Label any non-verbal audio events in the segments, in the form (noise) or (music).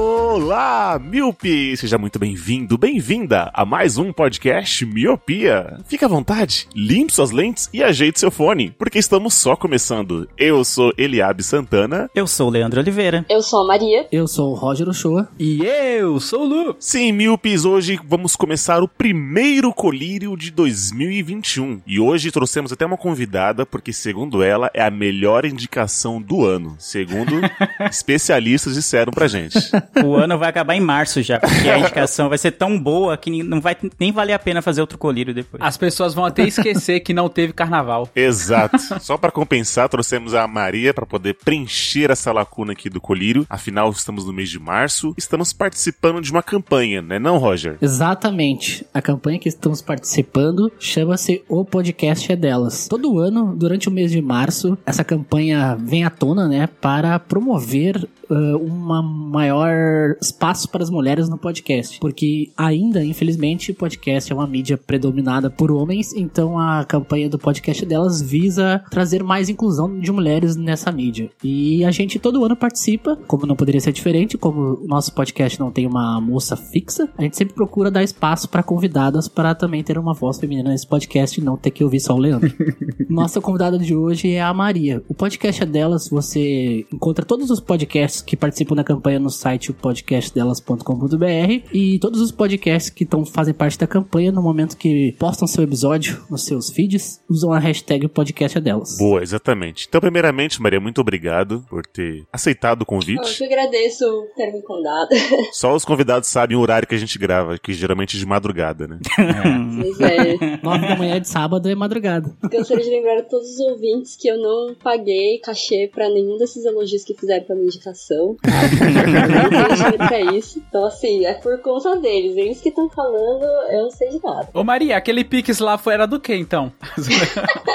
Olá, Miope! Seja muito bem-vindo, bem-vinda a mais um podcast Miopia. Fique à vontade, limpe suas lentes e ajeite seu fone, porque estamos só começando. Eu sou Eliabe Santana. Eu sou o Leandro Oliveira. Eu sou a Maria. Eu sou o Roger Ochoa. E eu sou o Lu. Sim, Miopes, hoje vamos começar o primeiro colírio de 2021. E hoje trouxemos até uma convidada, porque segundo ela, é a melhor indicação do ano. Segundo (laughs) especialistas disseram pra gente. O ano vai acabar em março já, porque a indicação vai ser tão boa que não vai nem valer a pena fazer outro colírio depois. As pessoas vão até esquecer que não teve carnaval. Exato. Só pra compensar, trouxemos a Maria pra poder preencher essa lacuna aqui do colírio. Afinal, estamos no mês de março, estamos participando de uma campanha, né, não, Roger? Exatamente. A campanha que estamos participando chama-se O Podcast é Delas. Todo ano, durante o mês de março, essa campanha vem à tona, né, para promover uh, uma maior espaço para as mulheres no podcast. Porque ainda, infelizmente, o podcast é uma mídia predominada por homens, então a campanha do podcast delas visa trazer mais inclusão de mulheres nessa mídia. E a gente todo ano participa, como não poderia ser diferente, como o nosso podcast não tem uma moça fixa, a gente sempre procura dar espaço para convidadas para também ter uma voz feminina nesse podcast e não ter que ouvir só o Leandro. (laughs) Nossa convidada de hoje é a Maria. O podcast é delas, você encontra todos os podcasts que participam da campanha no site podcastdelas.com.br e todos os podcasts que tão, fazem parte da campanha no momento que postam seu episódio nos seus feeds, usam a hashtag podcast é delas. Boa, exatamente. Então, primeiramente, Maria, muito obrigado por ter aceitado o Eu convite. que agradeço ter me convidado. (laughs) Só os convidados sabem o horário que a gente grava, que geralmente é de madrugada, né? (laughs) Pois é. Nove da manhã de sábado é madrugada. Gostaria de lembrar a todos os ouvintes que eu não paguei cachê pra nenhum desses elogios que fizeram pra minha indicação. Tá? Dinheiro (laughs) pra isso. Então, assim, é por conta deles. Eles que estão falando, eu não sei de nada. Ô Maria, aquele Pix lá foi era do que então? (laughs)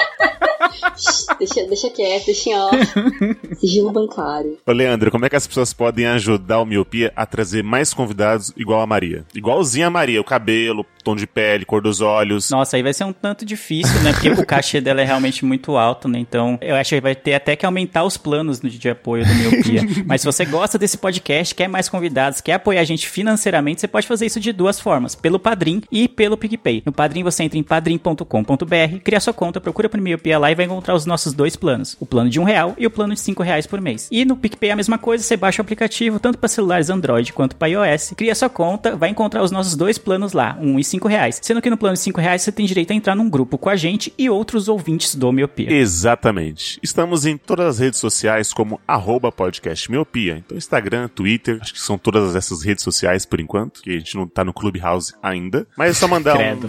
Deixa, deixa quieto, deixa em off. Sigilo bancário. Ô, Leandro, como é que as pessoas podem ajudar o Miopia a trazer mais convidados igual a Maria? Igualzinho a Maria, o cabelo, tom de pele, cor dos olhos. Nossa, aí vai ser um tanto difícil, né? Porque o cachê dela é realmente muito alto, né? Então, eu acho que vai ter até que aumentar os planos de de apoio do Miopia. (laughs) Mas se você gosta desse podcast, quer mais convidados, quer apoiar a gente financeiramente, você pode fazer isso de duas formas, pelo Padrim e pelo PicPay. No Padrim você entra em padrim.com.br, cria sua conta, procura por Miopia lá e vai encontrar os nossos dois planos. O plano de um real e o plano de cinco reais por mês. E no PicPay é a mesma coisa, você baixa o aplicativo tanto para celulares Android quanto para iOS, cria sua conta, vai encontrar os nossos dois planos lá, um e cinco reais. Sendo que no plano de cinco reais você tem direito a entrar num grupo com a gente e outros ouvintes do Miopia. Exatamente. Estamos em todas as redes sociais como arroba podcast miopia. Então Instagram, Twitter, acho que são todas essas redes sociais por enquanto, que a gente não tá no Clubhouse ainda. Mas é só mandar um,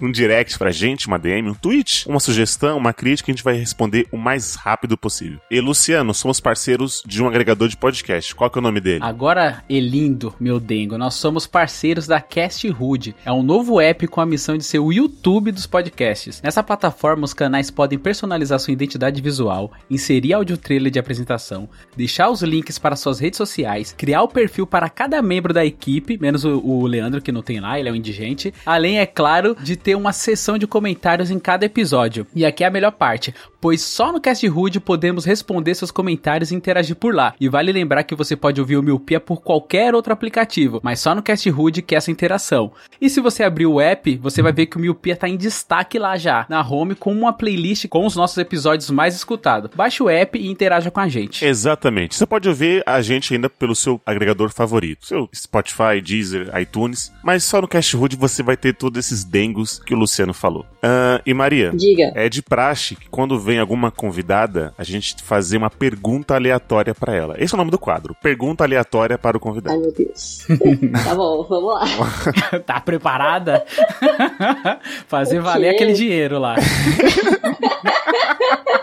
(laughs) um direct pra gente, uma DM, um tweet, uma sugestão, uma crítica, a gente vai responder o mais rápido possível. E Luciano, somos parceiros de um agregador de podcast. Qual que é o nome dele? Agora, Elindo, meu dengo, nós somos parceiros da Cast Hood. É um novo app com a missão de ser o YouTube dos podcasts. Nessa plataforma, os canais podem personalizar sua identidade visual, inserir áudio trailer de apresentação, deixar os links para suas redes sociais, criar o perfil para cada membro da equipe, menos o, o Leandro que não tem lá, ele é um indigente. Além, é claro, de ter uma sessão de comentários em cada episódio. E aqui é a melhor parte, pois só no Cast Hood podemos responder seus comentários e interagir por lá. E vale lembrar que você pode ouvir o Miopia por qualquer outro aplicativo, mas só no Cast Hood que é essa interação. E se você abrir abrir o app, você vai ver que o Miopia tá em destaque lá já, na home, com uma playlist com os nossos episódios mais escutados. Baixe o app e interaja com a gente. Exatamente. Você pode ouvir a gente ainda pelo seu agregador favorito, seu Spotify, Deezer, iTunes, mas só no Cash Hood você vai ter todos esses dengos que o Luciano falou. Ah, e Maria, Diga. é de praxe que quando vem alguma convidada, a gente fazer uma pergunta aleatória pra ela. Esse é o nome do quadro, pergunta aleatória para o Ai, convidado. meu Deus. (laughs) tá bom, vamos lá. (laughs) tá preparada? (laughs) Fazer O valer aquele dinheiro lá. (laughs)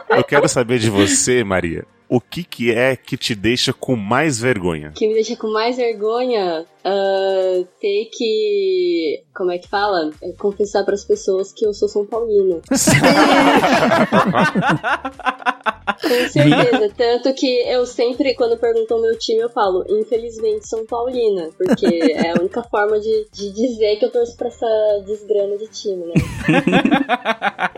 Eu quero saber de você, Maria, o que que é que te deixa com mais vergonha? Que me deixa com mais vergonha ah, ter que. Como é que fala? É confessar pras pessoas que eu sou São Paulina. (laughs) Com certeza. Tanto que eu sempre, quando perguntam meu time, eu falo, infelizmente, São Paulina. Porque é a única (laughs) forma de, de dizer que eu torço pra essa desgrana de time, né? (laughs)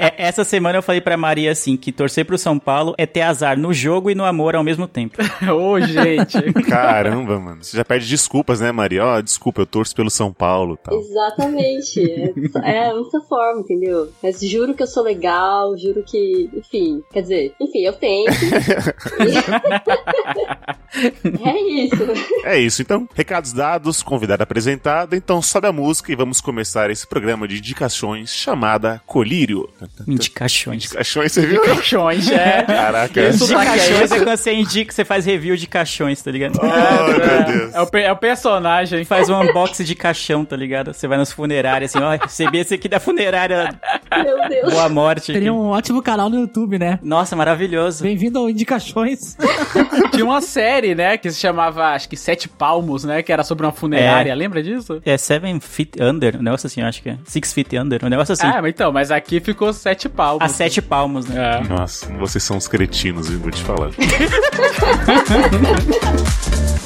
É, essa semana eu falei pra Maria assim, que torcer pro São Paulo é ter azar no jogo e no amor ao mesmo tempo. (laughs) Ô, gente. (laughs) Caramba, mano. Você já pede desculpas, né, Maria? Ó, desculpa, eu torço pelo São Paulo e tal. Exatamente. É, é a única forma, entendeu? Mas juro que eu sou legal, juro que. Enfim. Quer dizer, enfim, eu tento. (laughs) é isso. É isso, então. Recados dados, convidado apresentado. Então sobe a música e vamos começar esse programa de indicações chamada Colírio. Indicações. Indicações, você viu? Caixões, é. Caraca. Isso De tá é caixões isso? é quando você indica, você faz review de caixões, tá ligado? Oh, meu Deus. É o, é o personagem. Faz um unboxing de caixão, tá ligado? Você vai nas funerárias assim, ó, recebi esse aqui da funerária Meu Deus. Boa Morte. Teria aqui. um ótimo canal no YouTube, né? Nossa, maravilhoso. Bem-vindo ao Indicações. (laughs) Tinha uma série, né, que se chamava, acho que Sete Palmos, né, que era sobre uma funerária. É. Lembra disso? É Seven Feet Under, um negócio assim, acho que é. Six Feet Under, um negócio assim. Ah, mas então, mas aqui ficou Sete Palmos. a sete palmos, né? É. Nossa, vocês são uns cretinos, viu? Vou te falar. (laughs)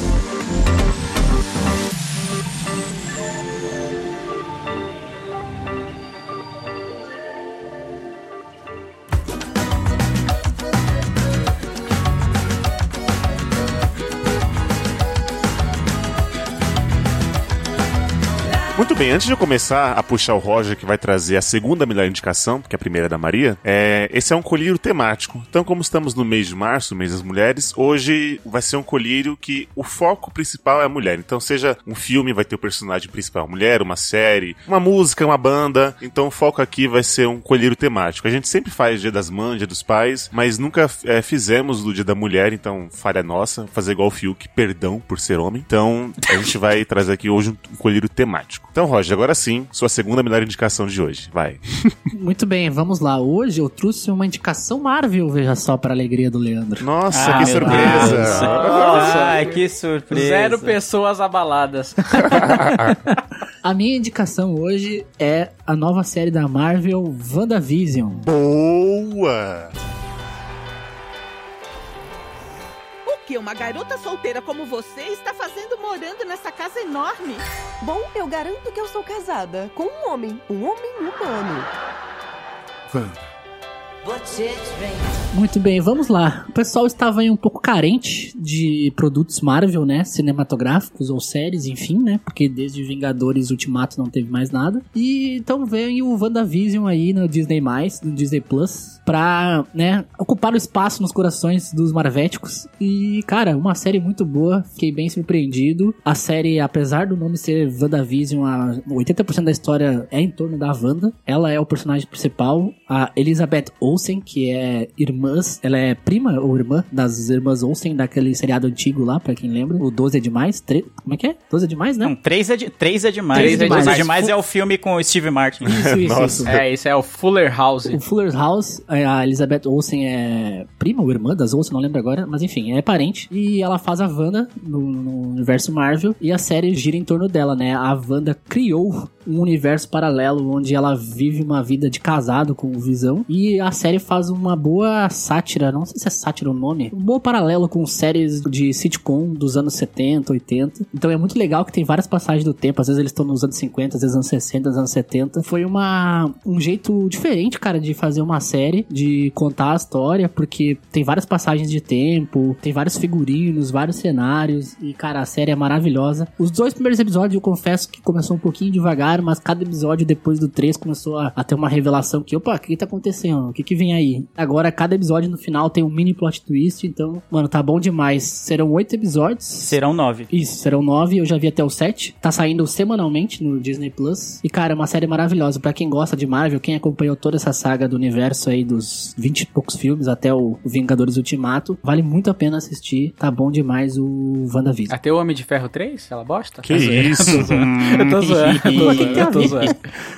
bem, antes de eu começar a puxar o Roger, que vai trazer a segunda melhor indicação, porque a primeira é da Maria, é, esse é um colírio temático. Então, como estamos no mês de março, mês das mulheres, hoje vai ser um colírio que o foco principal é a mulher. Então, seja um filme, vai ter o personagem principal mulher, uma série, uma música, uma banda. Então, o foco aqui vai ser um colírio temático. A gente sempre faz Dia das Mães, Dia dos Pais, mas nunca é, fizemos do Dia da Mulher, então, falha nossa, fazer igual o Fiuk, perdão por ser homem. Então, a gente vai trazer aqui hoje um colírio temático. Então, Roger, agora sim, sua segunda melhor indicação de hoje. Vai. (laughs) Muito bem, vamos lá. Hoje eu trouxe uma indicação Marvel, veja só, para a alegria do Leandro. Nossa, Ah, que surpresa! Nossa. Ai, que surpresa. Zero pessoas abaladas. (laughs) A minha indicação hoje é a nova série da Marvel, WandaVision. Boa! Que uma garota solteira como você está fazendo morando nessa casa enorme? Bom, eu garanto que eu sou casada com um homem, um homem humano. Muito bem, vamos lá. O pessoal estava aí um pouco carente de produtos Marvel, né? Cinematográficos ou séries, enfim, né? Porque desde Vingadores Ultimato não teve mais nada. E então vem o WandaVision aí no Disney+, no Disney Plus, pra, né, ocupar o espaço nos corações dos marvéticos. E, cara, uma série muito boa. Fiquei bem surpreendido. A série, apesar do nome ser WandaVision, a 80% da história é em torno da Wanda. Ela é o personagem principal. A Elizabeth Olsen, que é irmãs, ela é prima ou irmã das irmãs Olsen, daquele seriado antigo lá, pra quem lembra. O 12 é demais? Tre... Como é que é? 12 é demais, né? Não, três é, de, três é demais. Três é Dois demais. é demais é o filme com o Steve Martin. Isso, isso, (laughs) Nossa. isso. é, esse é o Fuller House. O Fuller's House, a Elizabeth Olsen é prima ou irmã das Olsen, não lembro agora, mas enfim, é parente. E ela faz a Wanda no, no universo Marvel e a série gira em torno dela, né? A Wanda criou um universo paralelo onde ela vive uma vida de casado com o Visão e a série faz uma boa sátira, não sei se é sátira o nome, um bom paralelo com séries de sitcom dos anos 70, 80. Então é muito legal que tem várias passagens do tempo, às vezes eles estão nos anos 50, às vezes anos 60, anos 70. Foi uma um jeito diferente, cara, de fazer uma série, de contar a história, porque tem várias passagens de tempo, tem vários figurinos, vários cenários e cara, a série é maravilhosa. Os dois primeiros episódios eu confesso que começou um pouquinho devagar mas cada episódio depois do 3 começou a, a ter uma revelação que, opa, o que, que tá acontecendo? O que que vem aí? Agora, cada episódio no final tem um mini plot twist, então, mano, tá bom demais. Serão oito episódios. Serão nove. Isso, serão nove, eu já vi até o sete. Tá saindo semanalmente no Disney Plus. E, cara, é uma série maravilhosa. Pra quem gosta de Marvel, quem acompanhou toda essa saga do universo aí dos 20 e poucos filmes até o Vingadores Ultimato, vale muito a pena assistir. Tá bom demais o WandaVision. Até o Homem de Ferro 3? Ela bosta? Que (laughs) (laughs) Eu tô zoando, isso? Eu tô zoando. Eu tô que zoando. Eu tô zoando.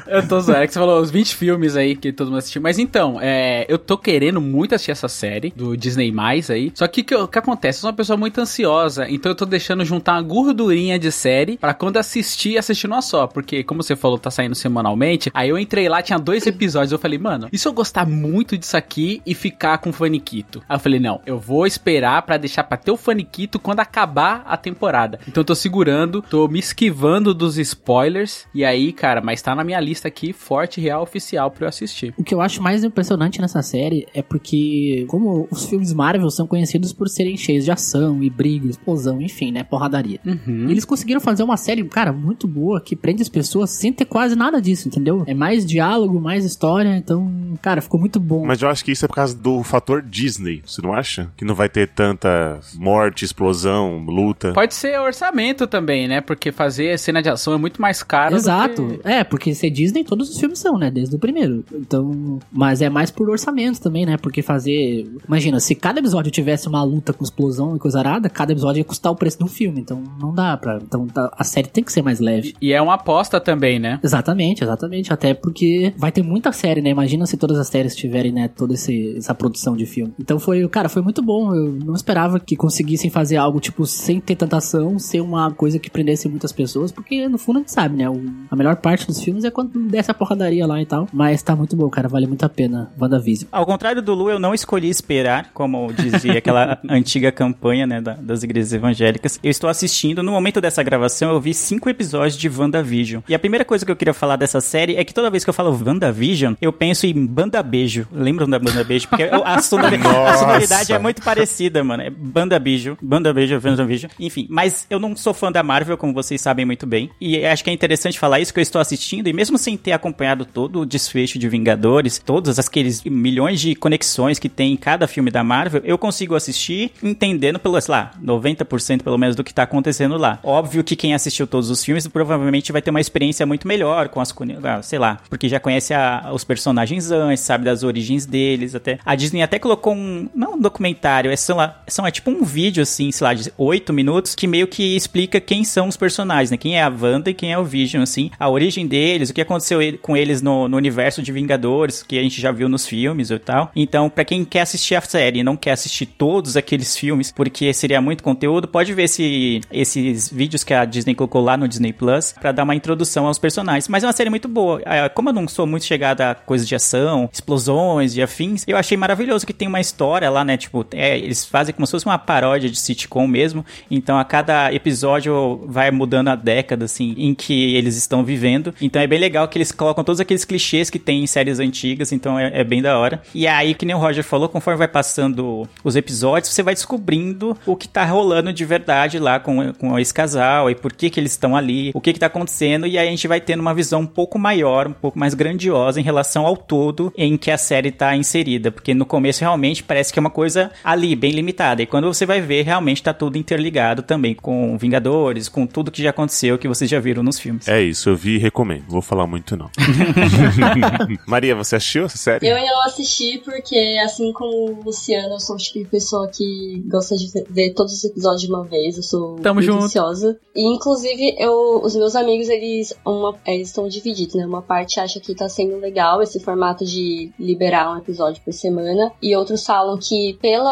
Eu tô zoando. É que você falou os 20 filmes aí que todo mundo assistiu. Mas então, é, eu tô querendo muito assistir essa série do Disney Mais aí. Só que o que, o que acontece? Eu sou uma pessoa muito ansiosa. Então eu tô deixando juntar uma gordurinha de série pra quando assistir, assistir numa só. Porque, como você falou, tá saindo semanalmente. Aí eu entrei lá, tinha dois episódios. Eu falei, mano, e se eu gostar muito disso aqui e ficar com faniquito? Aí eu falei, não, eu vou esperar pra deixar pra ter o faniquito quando acabar a temporada. Então eu tô segurando, tô me esquivando dos spoilers. E aí, cara, mas tá na minha lista aqui, forte, real, oficial pra eu assistir. O que eu acho mais impressionante nessa série é porque, como os filmes Marvel são conhecidos por serem cheios de ação e briga, explosão, enfim, né? Porradaria. Uhum. E eles conseguiram fazer uma série, cara, muito boa, que prende as pessoas sem ter quase nada disso, entendeu? É mais diálogo, mais história, então, cara, ficou muito bom. Mas eu acho que isso é por causa do fator Disney, você não acha? Que não vai ter tanta morte, explosão, luta. Pode ser orçamento também, né? Porque fazer cena de ação é muito mais caro. Exato. Que... É, porque ser Disney, todos os filmes são, né? Desde o primeiro. Então, mas é mais por orçamento também, né? Porque fazer. Imagina, se cada episódio tivesse uma luta com explosão e coisa arada, cada episódio ia custar o preço de um filme. Então não dá pra. Então tá- a série tem que ser mais leve. E é uma aposta também, né? Exatamente, exatamente. Até porque vai ter muita série, né? Imagina se todas as séries tiverem, né, toda esse- essa produção de filme. Então foi, cara, foi muito bom. Eu não esperava que conseguissem fazer algo, tipo, sem ter tanta ação, ser uma coisa que prendesse muitas pessoas, porque no fundo a gente sabe, né? o- a melhor parte dos filmes é quando desce a porradaria lá e tal. Mas tá muito bom, cara. Vale muito a pena. WandaVision. Ao contrário do Lu, eu não escolhi esperar, como dizia aquela (laughs) antiga campanha né, da- das igrejas evangélicas. Eu estou assistindo, no momento dessa gravação, eu vi cinco episódios de WandaVision. E a primeira coisa que eu queria falar dessa série é que toda vez que eu falo WandaVision, eu penso em Banda Beijo. Lembram da Banda Beijo? Porque a, (laughs) sonori- a sonoridade é muito parecida, mano. É Banda Beijo, Banda Beijo, WandaVision. Enfim, mas eu não sou fã da Marvel, como vocês sabem muito bem. E acho que é interessante falar isso, que eu estou assistindo, e mesmo sem ter acompanhado todo o desfecho de Vingadores, todos aqueles milhões de conexões que tem em cada filme da Marvel, eu consigo assistir entendendo pelo, sei lá, 90% pelo menos do que tá acontecendo lá. Óbvio que quem assistiu todos os filmes provavelmente vai ter uma experiência muito melhor com as, ah, sei lá, porque já conhece a- os personagens antes, sabe das origens deles, até. A Disney até colocou um, não um documentário, é, são, lá- são, é tipo um vídeo, assim, sei lá, de 8 minutos, que meio que explica quem são os personagens, né? Quem é a Wanda e quem é o Vision, assim, a origem deles, o que aconteceu com eles no, no universo de Vingadores, que a gente já viu nos filmes e tal. Então, pra quem quer assistir a série e não quer assistir todos aqueles filmes, porque seria muito conteúdo, pode ver esse, esses vídeos que a Disney colocou lá no Disney Plus pra dar uma introdução aos personagens. Mas é uma série muito boa. Ah, Como eu não sou muito chegada a coisas de ação, explosões e afins, eu achei maravilhoso que tem uma história lá, né? Tipo, é, eles fazem como se fosse uma paródia de sitcom mesmo. Então, a cada episódio vai mudando a década, assim, em que eles estão vivendo. Então, é bem legal que eles colocam todos aqueles clichês que tem em séries antigas. Então, é, é bem da hora. E aí, que nem o Roger falou, conforme vai passando os episódios, você vai descobrindo o que tá rolando de verdade lá com, com esse casal e por que que eles estão ali, o que que tá acontecendo. E aí, a gente vai tendo uma visão um pouco maior, um pouco mais grandiosa em relação ao todo em que a série tá inserida. Porque no começo, realmente, parece que é uma coisa ali, bem limitada. E quando você vai ver, realmente tá tudo interligado também com Vingadores, com tudo que já aconteceu, que vocês já viram nos filmes. É isso, eu vi e recomendo. Vou falar muito não. (laughs) Maria, você assistiu essa série? Eu ainda não assisti porque, assim como o Luciano, eu sou o tipo de pessoa que gosta de ver todos os episódios de uma vez. Eu sou Tamo muito junto. ansiosa. E, inclusive, eu, os meus amigos, eles, uma, eles estão divididos, né? Uma parte acha que tá sendo legal esse formato de liberar um episódio por semana. E outros falam que, pelo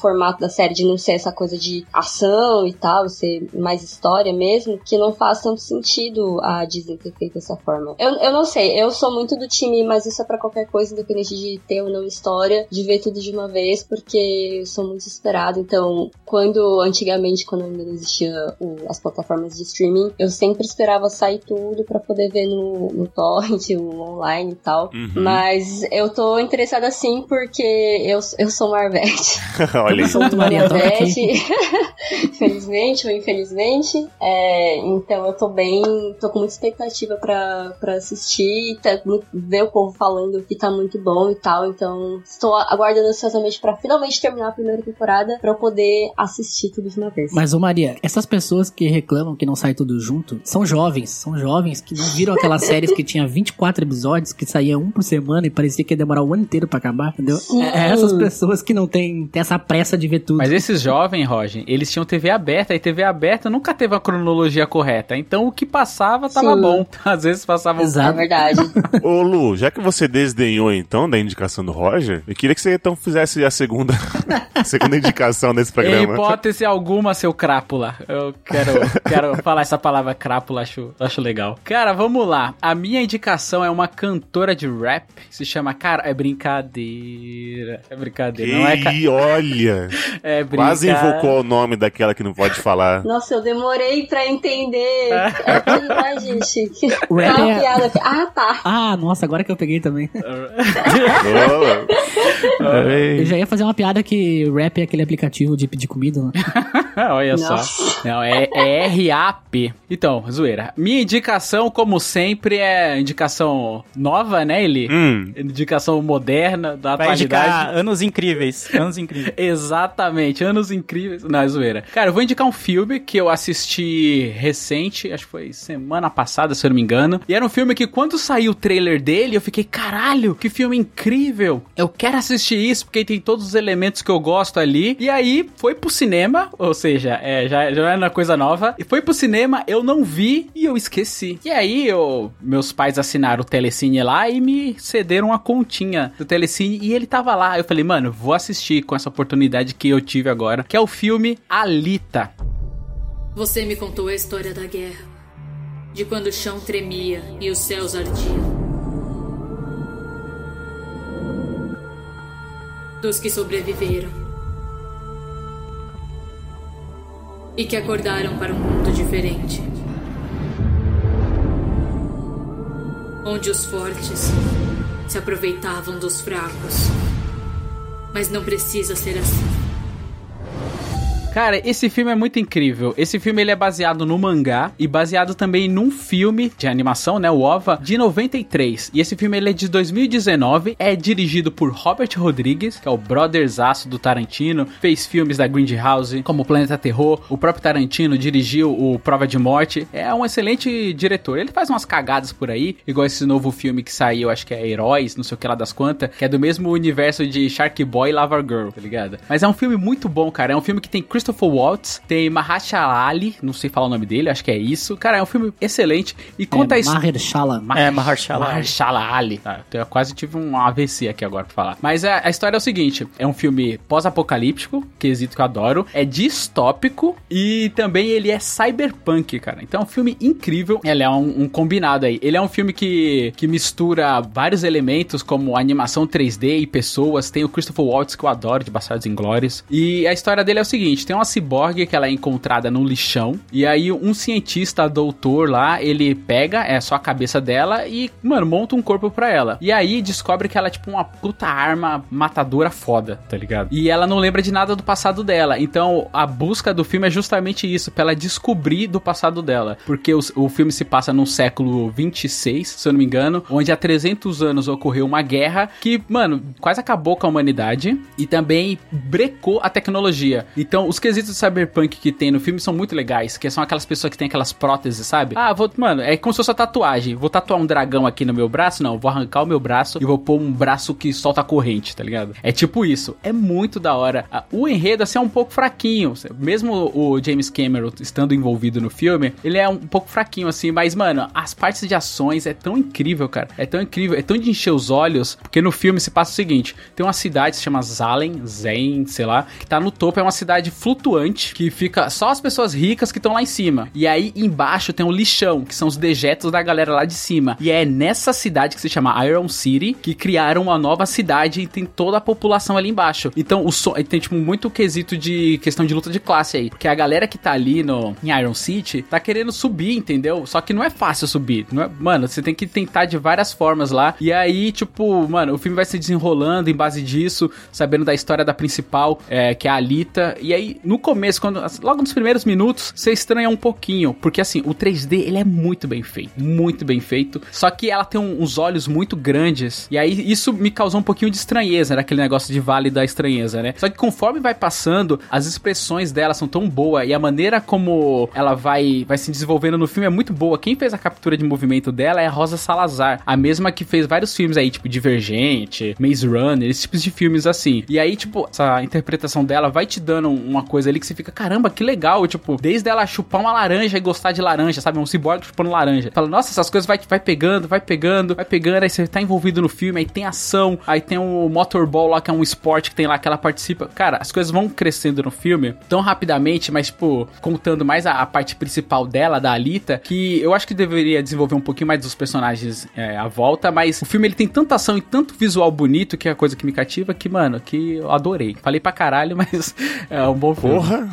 formato da série de não ser essa coisa de ação e tal, ser mais história mesmo, que não faz tanto sentido a Disney ter feito dessa forma. Eu, eu não sei, eu sou muito do time, mas isso é pra qualquer coisa, independente de ter ou não história, de ver tudo de uma vez, porque eu sou muito esperado. Então, quando antigamente, quando ainda não existia o- as plataformas de streaming, eu sempre esperava sair tudo pra poder ver no, no (laughs) torrent, o online e tal. Uhum. Mas eu tô interessada sim, porque eu, eu sou Marvete. (laughs) Olha aqui. Marvete, (laughs) felizmente ou infelizmente. É, então eu tô bem, tô com muita expectativa pra, pra assistir, e tá, ver o povo falando que tá muito bom e tal. Então, estou aguardando ansiosamente pra finalmente terminar a primeira temporada pra eu poder assistir tudo de uma vez. Mas, ô Maria, essas pessoas que reclamam que não sai tudo junto são jovens. São jovens que não viram aquelas (laughs) séries que tinha 24 episódios, que saía um por semana e parecia que ia demorar o ano inteiro pra acabar, entendeu? Sim. É essas pessoas que não têm têm essa pressa de ver tudo. Mas esses jovens, Roger, eles tinham TV aberta e TV aberta nunca teve a cronologia correta. Então o que passava tava Sim. Bom. (laughs) Às vezes passava um É Exato. verdade. Ô Lu, já que você desdenhou então da indicação do Roger, eu queria que você então fizesse a segunda, (laughs) a segunda indicação nesse Em programa. hipótese alguma, seu crápula. Eu quero, quero falar essa palavra crápula, acho, acho legal. Cara, vamos lá. A minha indicação é uma cantora de rap. Se chama. Cara, é brincadeira. É brincadeira. Não é, E olha, (laughs) é quase brincadeira. invocou o nome daquela que não pode falar. Nossa, eu demorei pra entender. É que, gente? O É rap uma é- piada. Ah, tá. Ah, nossa, agora que eu peguei também. Eu já ia fazer uma piada que rap é aquele aplicativo de pedir comida, né? (laughs) Olha Nossa. só. Não, é, é RAP. Então, zoeira. Minha indicação, como sempre, é indicação nova, né, Eli? Hum, Indicação moderna, da Vai atualidade. indicar anos incríveis. Anos incríveis. (laughs) Exatamente, anos incríveis. Não, é zoeira. Cara, eu vou indicar um filme que eu assisti recente, acho que foi semana passada, se eu não me engano. E era um filme que quando saiu o trailer dele, eu fiquei, caralho, que filme incrível. Eu quero assistir isso, porque tem todos os elementos que eu gosto ali. E aí, foi pro cinema, ou seja, é, já, já era uma coisa nova. E foi pro cinema, eu não vi e eu esqueci. E aí, eu, meus pais assinaram o Telecine lá e me cederam uma continha do Telecine e ele tava lá. Eu falei, mano, vou assistir com essa oportunidade que eu tive agora, que é o filme Alita. Você me contou a história da guerra. De quando o chão tremia e os céus ardiam. Dos que sobreviveram. E que acordaram para um mundo diferente. Onde os fortes se aproveitavam dos fracos. Mas não precisa ser assim. Cara, esse filme é muito incrível. Esse filme ele é baseado no mangá e baseado também num filme de animação, né, o OVA, de 93. E esse filme ele é de 2019, é dirigido por Robert Rodrigues, que é o brotherzaço do Tarantino, fez filmes da Grindhouse, como Planeta Terror. O próprio Tarantino dirigiu o Prova de Morte. É um excelente diretor. Ele faz umas cagadas por aí, igual esse novo filme que saiu, acho que é Heróis, não sei o que lá das quantas, que é do mesmo universo de Shark Boy e Lava Girl, tá ligado? Mas é um filme muito bom, cara. É um filme que tem Christopher Waltz, tem Mahershala Ali, não sei falar o nome dele, acho que é isso. Cara, é um filme excelente e conta a é, história. Mahershala. É, Mahershala Ali. Mahershala Ali. Tá, eu quase tive um AVC aqui agora pra falar. Mas a, a história é o seguinte: é um filme pós-apocalíptico, quesito que eu adoro, é distópico e também ele é cyberpunk, cara. Então é um filme incrível. Ele é um, um combinado aí. Ele é um filme que, que mistura vários elementos, como animação 3D e pessoas. Tem o Christopher Waltz, que eu adoro, de Bastardos Inglórios. E a história dele é o seguinte: tem uma ciborgue que ela é encontrada no lixão. E aí um cientista, doutor lá, ele pega, é só a cabeça dela e, mano, monta um corpo pra ela. E aí descobre que ela é tipo uma puta arma matadora foda, tá ligado? E ela não lembra de nada do passado dela. Então a busca do filme é justamente isso, pra ela descobrir do passado dela. Porque os- o filme se passa no século 26, se eu não me engano, onde há 300 anos ocorreu uma guerra que, mano, quase acabou com a humanidade e também brecou a tecnologia. Então, os quesitos de cyberpunk que tem no filme são muito legais, que são aquelas pessoas que têm aquelas próteses, sabe? Ah, vou, mano, é como se fosse uma tatuagem. Vou tatuar um dragão aqui no meu braço? Não, vou arrancar o meu braço e vou pôr um braço que solta corrente, tá ligado? É tipo isso. É muito da hora. Ah, O enredo, assim, é um pouco fraquinho. Mesmo o James Cameron estando envolvido no filme, ele é um pouco fraquinho, assim, mas, mano, as partes de ações é tão incrível, cara. É tão incrível, é tão de encher os olhos, porque no filme se passa o seguinte: tem uma cidade que se chama Zalen, Zen, sei lá, que tá no topo, é uma cidade flutuante, que fica só as pessoas ricas que estão lá em cima. E aí embaixo tem um lixão, que são os dejetos da galera lá de cima. E é nessa cidade que se chama Iron City que criaram uma nova cidade e tem toda a população ali embaixo. Então o som, tem tipo muito quesito de questão de luta de classe aí, porque a galera que tá ali no em Iron City tá querendo subir, entendeu? Só que não é fácil subir. Não é, mano, você tem que tentar de várias formas lá. E aí, tipo, mano, o filme vai se desenrolando em base disso, sabendo da história da principal, é, que é a Alita. E aí no começo, quando logo nos primeiros minutos, você estranha um pouquinho, porque assim, o 3D ele é muito bem feito, muito bem feito. Só que ela tem um, uns olhos muito grandes, e aí isso me causou um pouquinho de estranheza, né? aquele negócio de vale da estranheza, né? Só que conforme vai passando, as expressões dela são tão boas e a maneira como ela vai vai se desenvolvendo no filme é muito boa. Quem fez a captura de movimento dela é a Rosa Salazar, a mesma que fez vários filmes aí, tipo Divergente, Maze Runner, esses tipos de filmes assim. E aí, tipo, essa interpretação dela vai te dando uma coisa ali que você fica, caramba, que legal, tipo, desde ela chupar uma laranja e gostar de laranja, sabe? Um ciborgue chupando laranja. Fala, nossa, essas coisas vai, vai pegando, vai pegando, vai pegando, aí você tá envolvido no filme, aí tem ação, aí tem o motorball lá, que é um esporte que tem lá que ela participa. Cara, as coisas vão crescendo no filme tão rapidamente, mas, tipo, contando mais a, a parte principal dela, da Alita, que eu acho que deveria desenvolver um pouquinho mais dos personagens é, à volta, mas o filme ele tem tanta ação e tanto visual bonito, que é a coisa que me cativa, que, mano, que eu adorei. Falei pra caralho, (laughs) mas é um bom. Porra!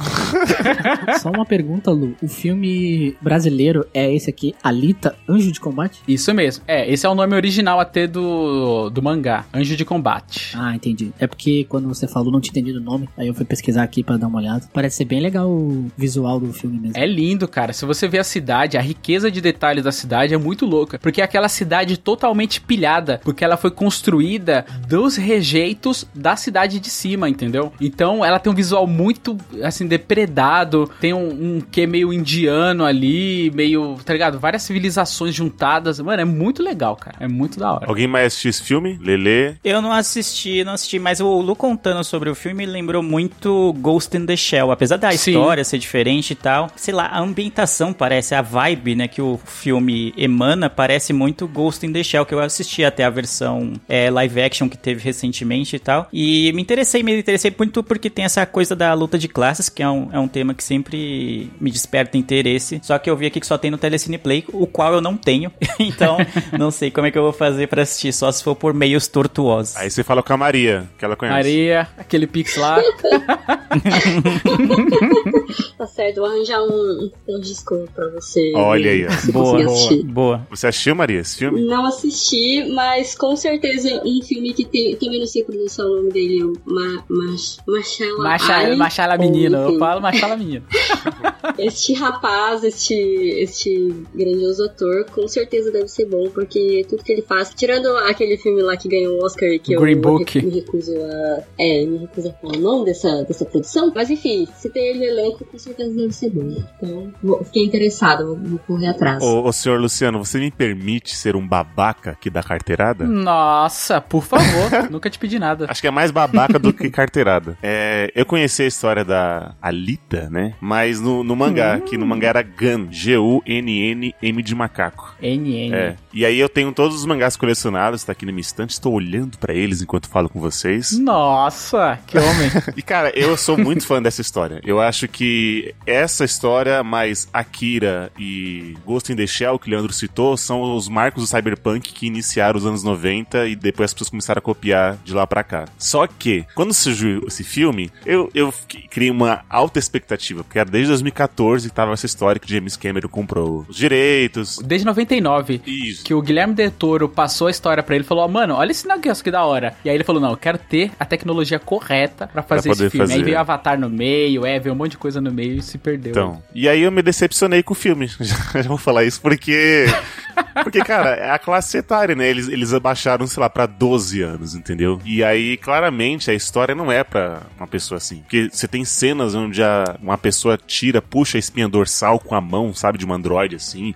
(laughs) Só uma pergunta, Lu. O filme brasileiro é esse aqui, Alita, Anjo de Combate? Isso mesmo. É, esse é o nome original até do, do mangá, Anjo de Combate. Ah, entendi. É porque quando você falou, não tinha entendido o nome, aí eu fui pesquisar aqui pra dar uma olhada. Parece ser bem legal o visual do filme mesmo. É lindo, cara. Se você vê a cidade, a riqueza de detalhes da cidade é muito louca. Porque é aquela cidade totalmente pilhada. Porque ela foi construída dos rejeitos da cidade de cima, entendeu? Então ela tem um visual muito, assim, depredado. Tem um, um que meio indiano ali, meio, tá ligado? Várias civilizações juntadas. Mano, é muito legal, cara. É muito da hora. Alguém mais assistiu esse filme? Lelê? Eu não assisti, não assisti, mas o Lu contando sobre o filme lembrou muito Ghost in the Shell. Apesar da Sim. história ser diferente e tal, sei lá, a ambientação parece, a vibe, né, que o filme emana parece muito Ghost in the Shell, que eu assisti até a versão é, live action que teve recentemente e tal. E me interessei, me interessei muito porque tem essa coisa da luta de classes, que é um, é um tema que sempre me desperta interesse. Só que eu vi aqui que só tem no Telecine Play, o qual eu não tenho. (laughs) então, (laughs) não sei como é que eu vou fazer pra assistir, só se for por meios tortuosos. Aí você fala com a Maria, que ela conhece. Maria, aquele pix lá. (laughs) Tá certo, vou arranjar um, um disco pra você. Olha aí, Boa, boa. Você assistiu, Maria, esse filme? Não assisti, mas com certeza um filme que tem. Também não sei pronunciar o nome dele, é o Ma, Mach, Machala Machala, Ou, menino. Eu falo Machala menino. (laughs) Este rapaz, este, este grandioso ator, com certeza deve ser bom, porque tudo que ele faz, tirando aquele filme lá que ganhou o Oscar, que Green eu Book. me recuso a. É, me recuso a falar o nome dessa, dessa produção. Mas enfim, se tem ele no elenco, com certeza deve ser bom. Então, vou- fiquei interessada, vou, vou correr atrás. Ô, ô, senhor Luciano, você me permite ser um babaca que dá carteirada? Nossa, por favor. (laughs) Nunca te pedi nada. Acho que é mais babaca do que carteirada. É, eu conheci a história da Alita, né? Mas no, no mangá, que no mangá era Gun, G-U-N-N, M de macaco. NN. É. E aí eu tenho todos os mangás colecionados, tá aqui na minha estante, estou olhando pra eles enquanto falo com vocês. Nossa, que homem. (laughs) E cara, eu sou muito fã dessa história. Eu acho que essa história, mais Akira e Ghost in the Shell, que o Leandro citou, são os marcos do Cyberpunk que iniciaram os anos 90 e depois as pessoas começaram a copiar de lá pra cá. Só que, quando surgiu esse filme, eu, eu criei uma alta expectativa, porque era desde 2014 que tava essa história que James Cameron comprou os direitos. Desde 99. Isso. Que o Guilherme Del Toro passou a história pra ele e falou: Mano, olha esse negócio que da hora. E aí ele falou: Não, eu quero ter a tecnologia correta pra fazer poder esse filme. fazer. Aí veio Avatar no meio, é, veio um monte de coisa no meio e se perdeu. Então, e aí eu me decepcionei com o filme. (laughs) Já vou falar isso porque. Porque, cara, é a classe etária, né? Eles, eles abaixaram, sei lá, pra 12 anos, entendeu? E aí, claramente, a história não é pra uma pessoa assim. Porque você tem cenas onde a, uma pessoa tira, puxa a espinha dorsal com a mão, sabe, de um androide, assim.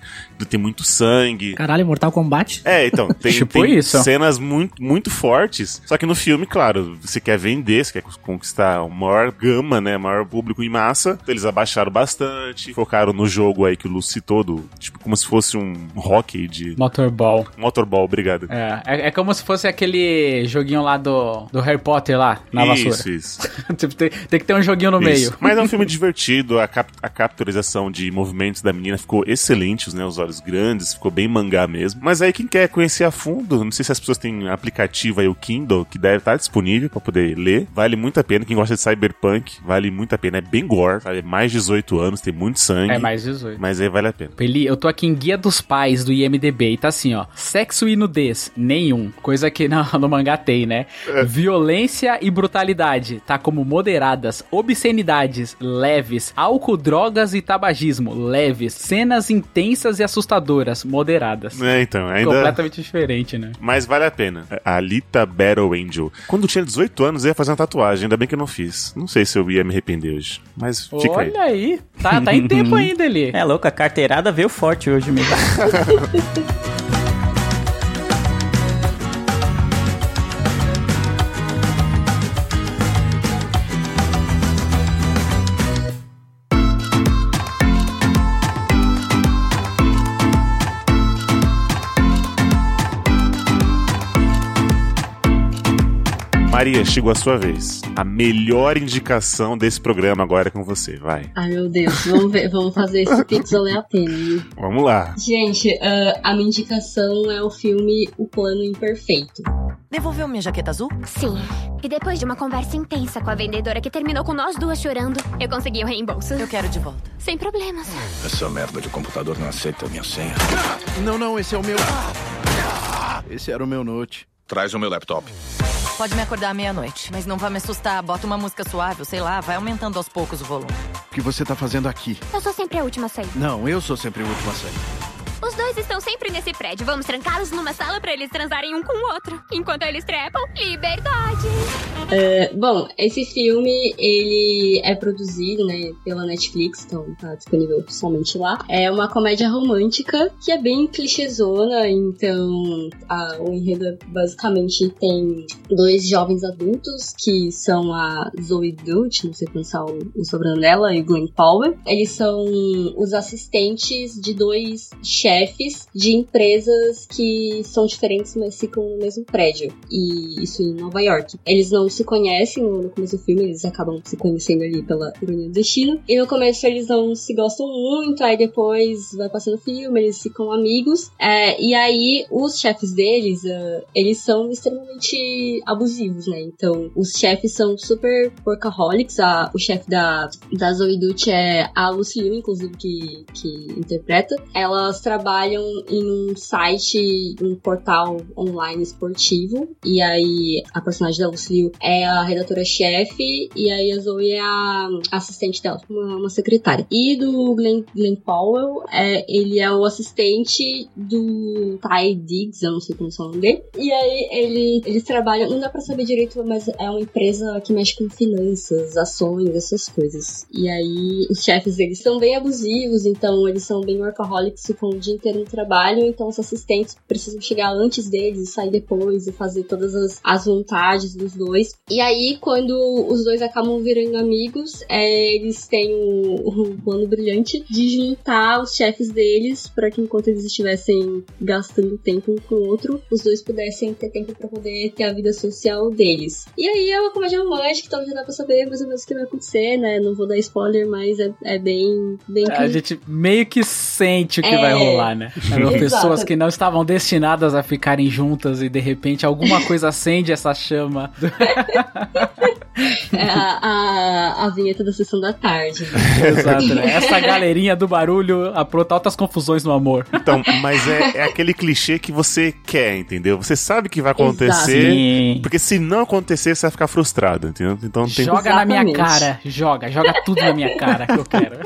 Tem muito sangue. Caralho, Mortal Kombat? É, então, (laughs) tem, Tipo tem isso. cenas muito, muito fortes. Só que no filme, claro, você quer vender, você quer conquistar o maior gama, né? Maior público em massa. Então, eles abaixaram bastante, focaram no jogo aí que o Lu citou, do, tipo, como se fosse um hockey de. Motorball. Motorball, obrigado. É, é, é como se fosse aquele joguinho lá do, do Harry Potter lá, na isso, vassoura. isso. (laughs) tipo, tem, tem que ter um joguinho no Isso. meio. Mas é um (laughs) filme divertido, a, cap a capturização de movimentos da menina ficou excelente, né? Os olhos grandes, ficou bem mangá mesmo. Mas aí quem quer conhecer a fundo, não sei se as pessoas têm aplicativo aí, o Kindle, que deve estar disponível pra poder ler. Vale muito a pena. Quem gosta de cyberpunk, vale muito a pena. É bem gore. Sabe? Mais 18 anos, tem muito sangue. É mais 18. Mas aí vale a pena. Eli, eu tô aqui em Guia dos Pais do IMDB e tá assim, ó. Sexo e nudez, nenhum. Coisa que no, (laughs) no mangá tem, né? Violência e brutalidade, tá como moderadas. Obscenidades, leves. Álcool, drogas e tabagismo, leves. Cenas intensas e assustadoras, moderadas. É, então, ainda. Completamente diferente, né? Mas vale a pena. A Alita Battle Angel. Quando eu tinha 18 anos, eu ia fazer uma tatuagem. Ainda bem que eu não fiz. Não sei se eu ia me arrepender hoje. Mas fica aí. Olha aí. Tá, tá em tempo ainda, Eli. É louco, a carteirada veio forte hoje mesmo. (laughs) Maria, chegou a sua vez. A melhor indicação desse programa agora é com você. Vai. Ai, meu Deus. Vamos, ver, vamos fazer esse pix valer a pena. Vamos lá. Gente, ah, a minha indicação é o filme O Plano Imperfeito. Devolveu minha jaqueta azul? Sim. E depois de uma conversa intensa com a vendedora que terminou com nós duas chorando, eu consegui o reembolso. Eu quero de volta. Sem problemas. Essa merda de computador não aceita a minha senha. Não, não, esse é o meu. Esse era o meu note. Traz o meu laptop. Pode me acordar à meia-noite, mas não vai me assustar. Bota uma música suave, sei lá, vai aumentando aos poucos o volume. O que você tá fazendo aqui? Eu sou sempre a última a sair. Não, eu sou sempre o último a sair. Os dois estão sempre nesse prédio. Vamos trancá-los numa sala pra eles transarem um com o outro. Enquanto eles trepam, liberdade. É, bom, esse filme, ele é produzido, né, pela Netflix, então tá disponível somente lá. É uma comédia romântica que é bem clichêzona, então a, o enredo basicamente tem dois jovens adultos que são a Zoe Dutch, não sei pronunciar o, o sobrenome dela, e Glenn Powell. Eles são os assistentes de dois chefes de empresas que são diferentes, mas ficam no mesmo prédio. E isso em Nova York. Eles não se conhecem no começo do filme, eles acabam se conhecendo ali pela ironia do destino. E no começo eles não se gostam muito, aí depois vai passando o filme, eles ficam amigos. É, e aí os chefes deles, uh, eles são extremamente abusivos, né? Então os chefes são super workaholics. A, o chefe da, da Zoe Dutch é a Lucy Liu, inclusive, que, que interpreta. Elas trabalham em um site, um portal online esportivo. E aí a personagem da Lucy Liu é a redatora-chefe e aí a Zoe é a assistente dela, uma, uma secretária. E do Glenn, Glenn Powell, é, ele é o assistente do Ty Diggs, eu não sei como é o nome dele. E aí ele, eles trabalham, não dá pra saber direito, mas é uma empresa que mexe com finanças, ações, essas coisas. E aí os chefes deles são bem abusivos, então eles são bem workaholics, ficam o dia inteiro no trabalho, então os assistentes precisam chegar antes deles e sair depois e fazer todas as, as vontades dos dois. E aí, quando os dois acabam virando amigos, é, eles têm o, o plano brilhante de juntar os chefes deles para que enquanto eles estivessem gastando tempo um com o outro, os dois pudessem ter tempo para poder ter a vida social deles. E aí é uma comédia romântica, então já dá pra saber mais ou menos o que vai acontecer, né? Não vou dar spoiler, mas é, é bem, bem. A gente meio que sente o que É. vai rolar, né? (laughs) Eram Exato. pessoas que não estavam destinadas a ficarem juntas e de repente alguma coisa acende essa chama. (laughs) É a, a, a vinheta da sessão da tarde. (laughs) Exato, né? Essa galerinha do barulho apronta altas confusões no amor. Então, mas é, é aquele clichê que você quer, entendeu? Você sabe que vai acontecer, Sim. porque se não acontecer, você vai ficar frustrado, entendeu? Então tem Joga na minha Exatamente. cara, joga, joga tudo na minha cara que eu quero.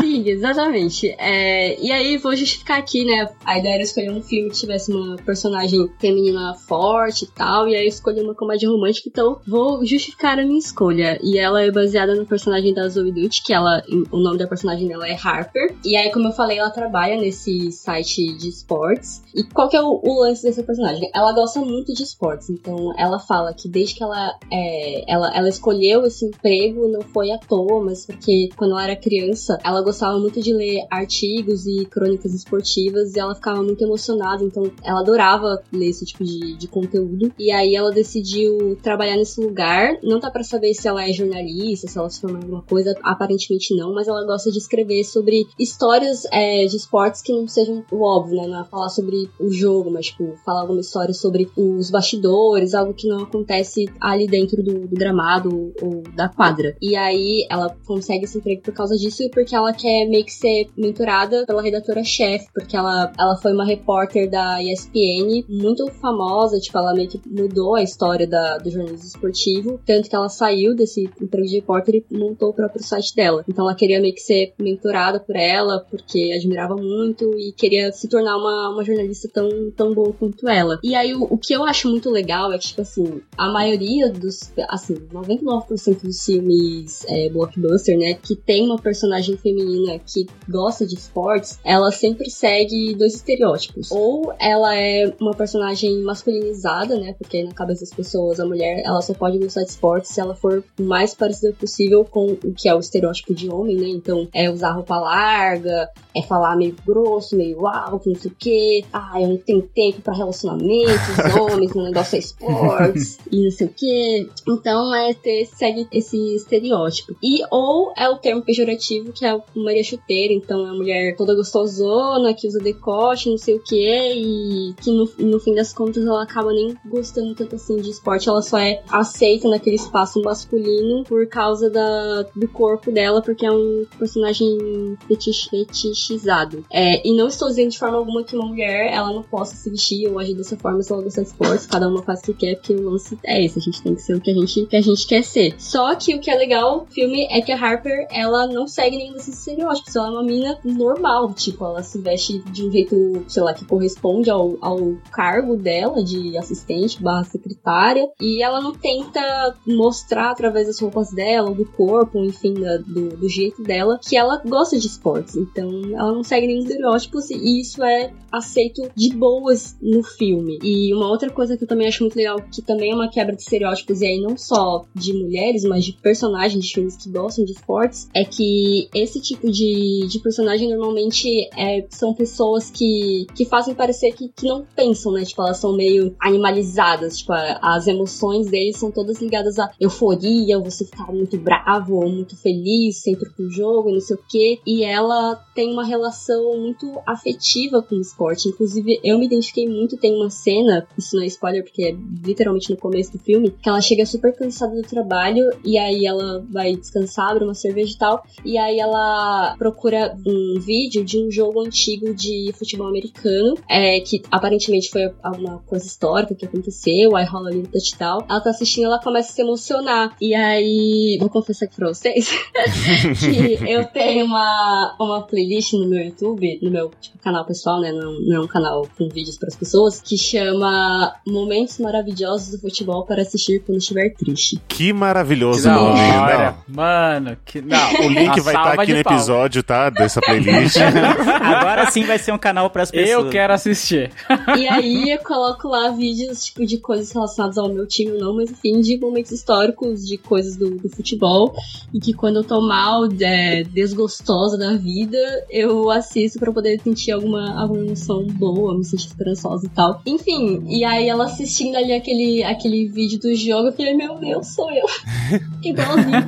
Sim, exatamente. É, e aí, vou justificar aqui, né? A ideia era escolher um filme que tivesse uma personagem feminina forte e tal. E aí, eu escolhi uma comédia romântica, então vou justificar a minha escolha. E ela é baseada no personagem da Zoe Dutch, que ela, o nome da personagem dela é Harper. E aí, como eu falei, ela trabalha nesse site de esportes. E qual que é o, o lance dessa personagem? Ela gosta muito de esportes, então ela fala que desde que ela, é, ela, ela escolheu esse emprego, não foi à toa, mas porque quando ela era criança, ela gostava muito de ler artigos e crônicas esportivas e ela ficava muito emocionada, então ela adorava ler esse tipo de, de conteúdo. E aí ela decidiu trabalhar nesse lugar. Não tá para saber se ela é jornalista, se ela se formou em alguma coisa, aparentemente não, mas ela gosta de escrever sobre histórias é, de esportes que não sejam o óbvio, né? Não é falar sobre o jogo, mas tipo, falar alguma história sobre os bastidores, algo que não acontece ali dentro do, do gramado ou da quadra. E aí ela consegue esse emprego por causa disso e porque ela quer meio que ser mentorada pela redatora-chefe, porque ela, ela foi uma repórter da ESPN muito famosa, tipo, ela meio que mudou a história da, do jornalismo esportivo, tanto que ela saiu desse emprego de repórter e montou o próprio site dela. Então ela queria meio que ser mentorada por ela, porque admirava muito e queria se tornar uma, uma jornalista tão, tão boa quanto ela. E aí o, o que eu acho muito legal é que, tipo assim, a maioria dos, assim, 99% dos filmes é, blockbuster, né, que tem uma personagem feminina que gosta de esportes, ela sempre segue dois estereótipos. Ou ela é uma personagem masculinizada, né, porque na cabeça das pessoas a mulher ela só pode gostar de esportes se ela for o mais parecida possível com o que é o estereótipo de homem, né? Então é usar roupa larga, é falar meio grosso, meio alto, não sei o quê. Ah, eu não tenho tempo para relacionamentos, (laughs) homens, meu negócio é esportes (laughs) e não sei o quê. Então é ter, segue esse estereótipo. E ou é o termo pejorativo que é o Maria Chuteira, então é a mulher toda gostosona, que usa decote, não sei o quê, e que no, no fim das contas ela acaba nem gostando tanto assim de esporte, ela só é aceita naquele espaço masculino por causa da, do corpo dela, porque é um personagem fetich, fetichizado. É, e não estou dizendo de forma alguma que uma mulher ela não possa se vestir ou agir dessa forma se ela gostar de esportes, cada uma faz o que quer, porque o lance é esse, a gente tem que ser o que a gente, que a gente quer ser. Só que o que é legal no filme é que a Harper, ela não segue nenhum desses estereótipos, ela é uma mina normal, tipo, ela se veste de um jeito, sei lá, que corresponde ao, ao cargo dela de assistente barra secretária, e ela não tenta mostrar através das roupas dela, do corpo, enfim, da, do, do jeito dela, que ela gosta de esportes. Então, ela não segue nenhum estereótipos e isso é aceito de boas no filme. E uma outra coisa que eu também acho muito legal, que também é uma quebra de estereótipos, e aí não só de mulheres, mas de personagens de filmes que gostam de esportes, é que esse tipo de, de personagem normalmente é, são pessoas que, que fazem parecer que, que não pensam, né? Tipo, elas são meio animalizadas, tipo, as emoções deles são todas ligadas à euforia, você ficar muito bravo ou muito feliz sempre pro jogo, não sei o quê. E ela tem uma relação muito afetiva com o esporte. Inclusive, eu me identifiquei muito, tem uma cena, isso não é spoiler, porque é literalmente no começo do filme, que ela chega super cansada do trabalho e aí ela vai descansar, abre uma cerveja e tal, e aí ela procura um vídeo de um jogo antigo de futebol americano, é, que aparentemente foi alguma coisa histórica que aconteceu, aí rola ali um touchdown. Ela tá assistindo, ela começa a se emocionar. E aí, vou confessar aqui pra vocês (laughs) que eu tenho uma, uma playlist no meu YouTube, no meu tipo, canal pessoal, né? Não, não é um canal com vídeos para as pessoas, que chama Momentos Maravilhosos do Futebol para assistir quando estiver triste. Que maravilhoso Que nome, não. Mano, que. Não, O link vai estar salva aqui de no episódio, tá? Dessa playlist. (laughs) Agora sim vai ser um canal pras pessoas. Eu quero assistir. E aí eu coloco lá vídeos tipo de coisas relacionadas ao meu time, não, mas enfim, de momentos históricos, de coisas do, do futebol. E que quando eu tô mal, é, desgostosa da vida, eu assisto pra poder sentir alguma, alguma emoção boa, me sentir esperançosa e tal. Enfim, e aí ela assistindo ali aquele, aquele vídeo do jogo, eu falei, meu Deus, sou eu. (laughs) Igualzinho.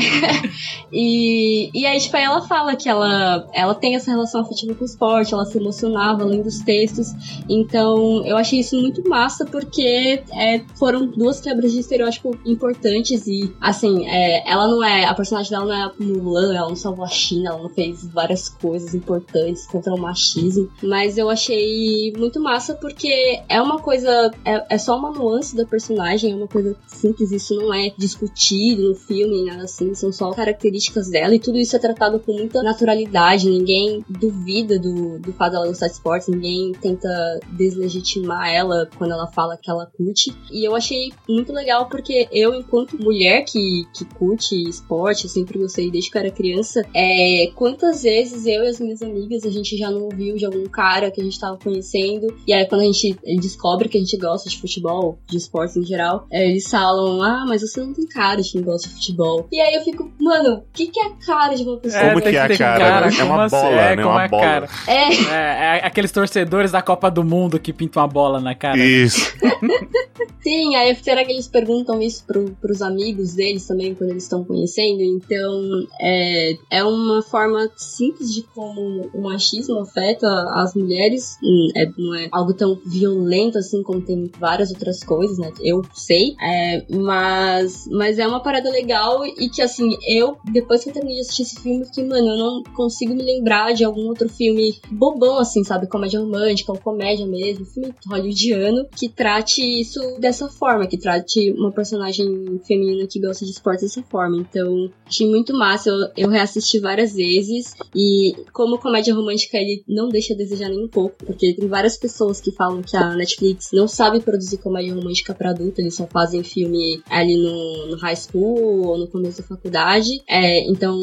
(laughs) e, e aí, tipo, aí ela fala que ela, ela tem essa relação afetiva com o esporte, ela se emocionava lendo os textos. Então, eu achei isso muito massa, porque é, foram duas quebras de estereótipo importantes e, assim, é, ela não é, a personagem dela não é Mulan, ela não salvou a China, ela não fez várias coisas importantes contra o machismo, mas eu achei muito massa porque é uma coisa, é, é só uma nuance da personagem, é uma coisa simples, isso não é discutido no filme, nada assim, são só características dela e tudo isso é tratado com muita naturalidade, ninguém duvida do, do fato dela gostar de esportes, ninguém tenta deslegitimar ela quando ela fala que ela curte. E eu achei muito legal porque eu, enquanto mulher que, que curte esporte, eu sempre gostei desde que eu era criança, é, quantas vezes eu e as minhas amigas a gente já não ouviu de algum cara que a gente tava conhecendo, e aí quando a gente descobre que a gente gosta de futebol, de esportes em geral, é, eles falam, ah, mas você não tem cara de quem gosta de futebol. E aí eu fico, mano, o que, que é a cara de uma pessoa Como tem que é que a cara? cara, é uma como assim? Bola, é, né? com Uma bola. cara. É. É, é aqueles torcedores da Copa do Mundo que pintam uma bola na cara. né? Isso. (laughs) Sim, aí será que eles perguntam isso pro, pros amigos deles também, quando eles estão conhecendo? Então, é, é uma forma simples de como o machismo afeta as mulheres. Hum, É, não é algo tão violento assim como tem várias outras coisas, né? Eu sei. É, mas, mas é uma parada legal e que, assim, eu, depois que eu terminei de assistir esse filme, fiquei, mano, eu não consigo me lembrar de algum outro filme bobão, assim, sabe? Comédia romântica ou comédia mesmo, filme hollywoodiano, que trate isso dessa forma, que trate uma personagem feminina que gosta de esporte dessa forma. Então, achei muito massa. Eu, eu reassisti várias vezes e como comédia romântica ele não deixa a desejar nem um pouco, porque tem várias pessoas que falam que a Netflix não sabe produzir comédia romântica pra adulto, eles só fazem filme ali no, no high school ou no começo da faculdade. É, então,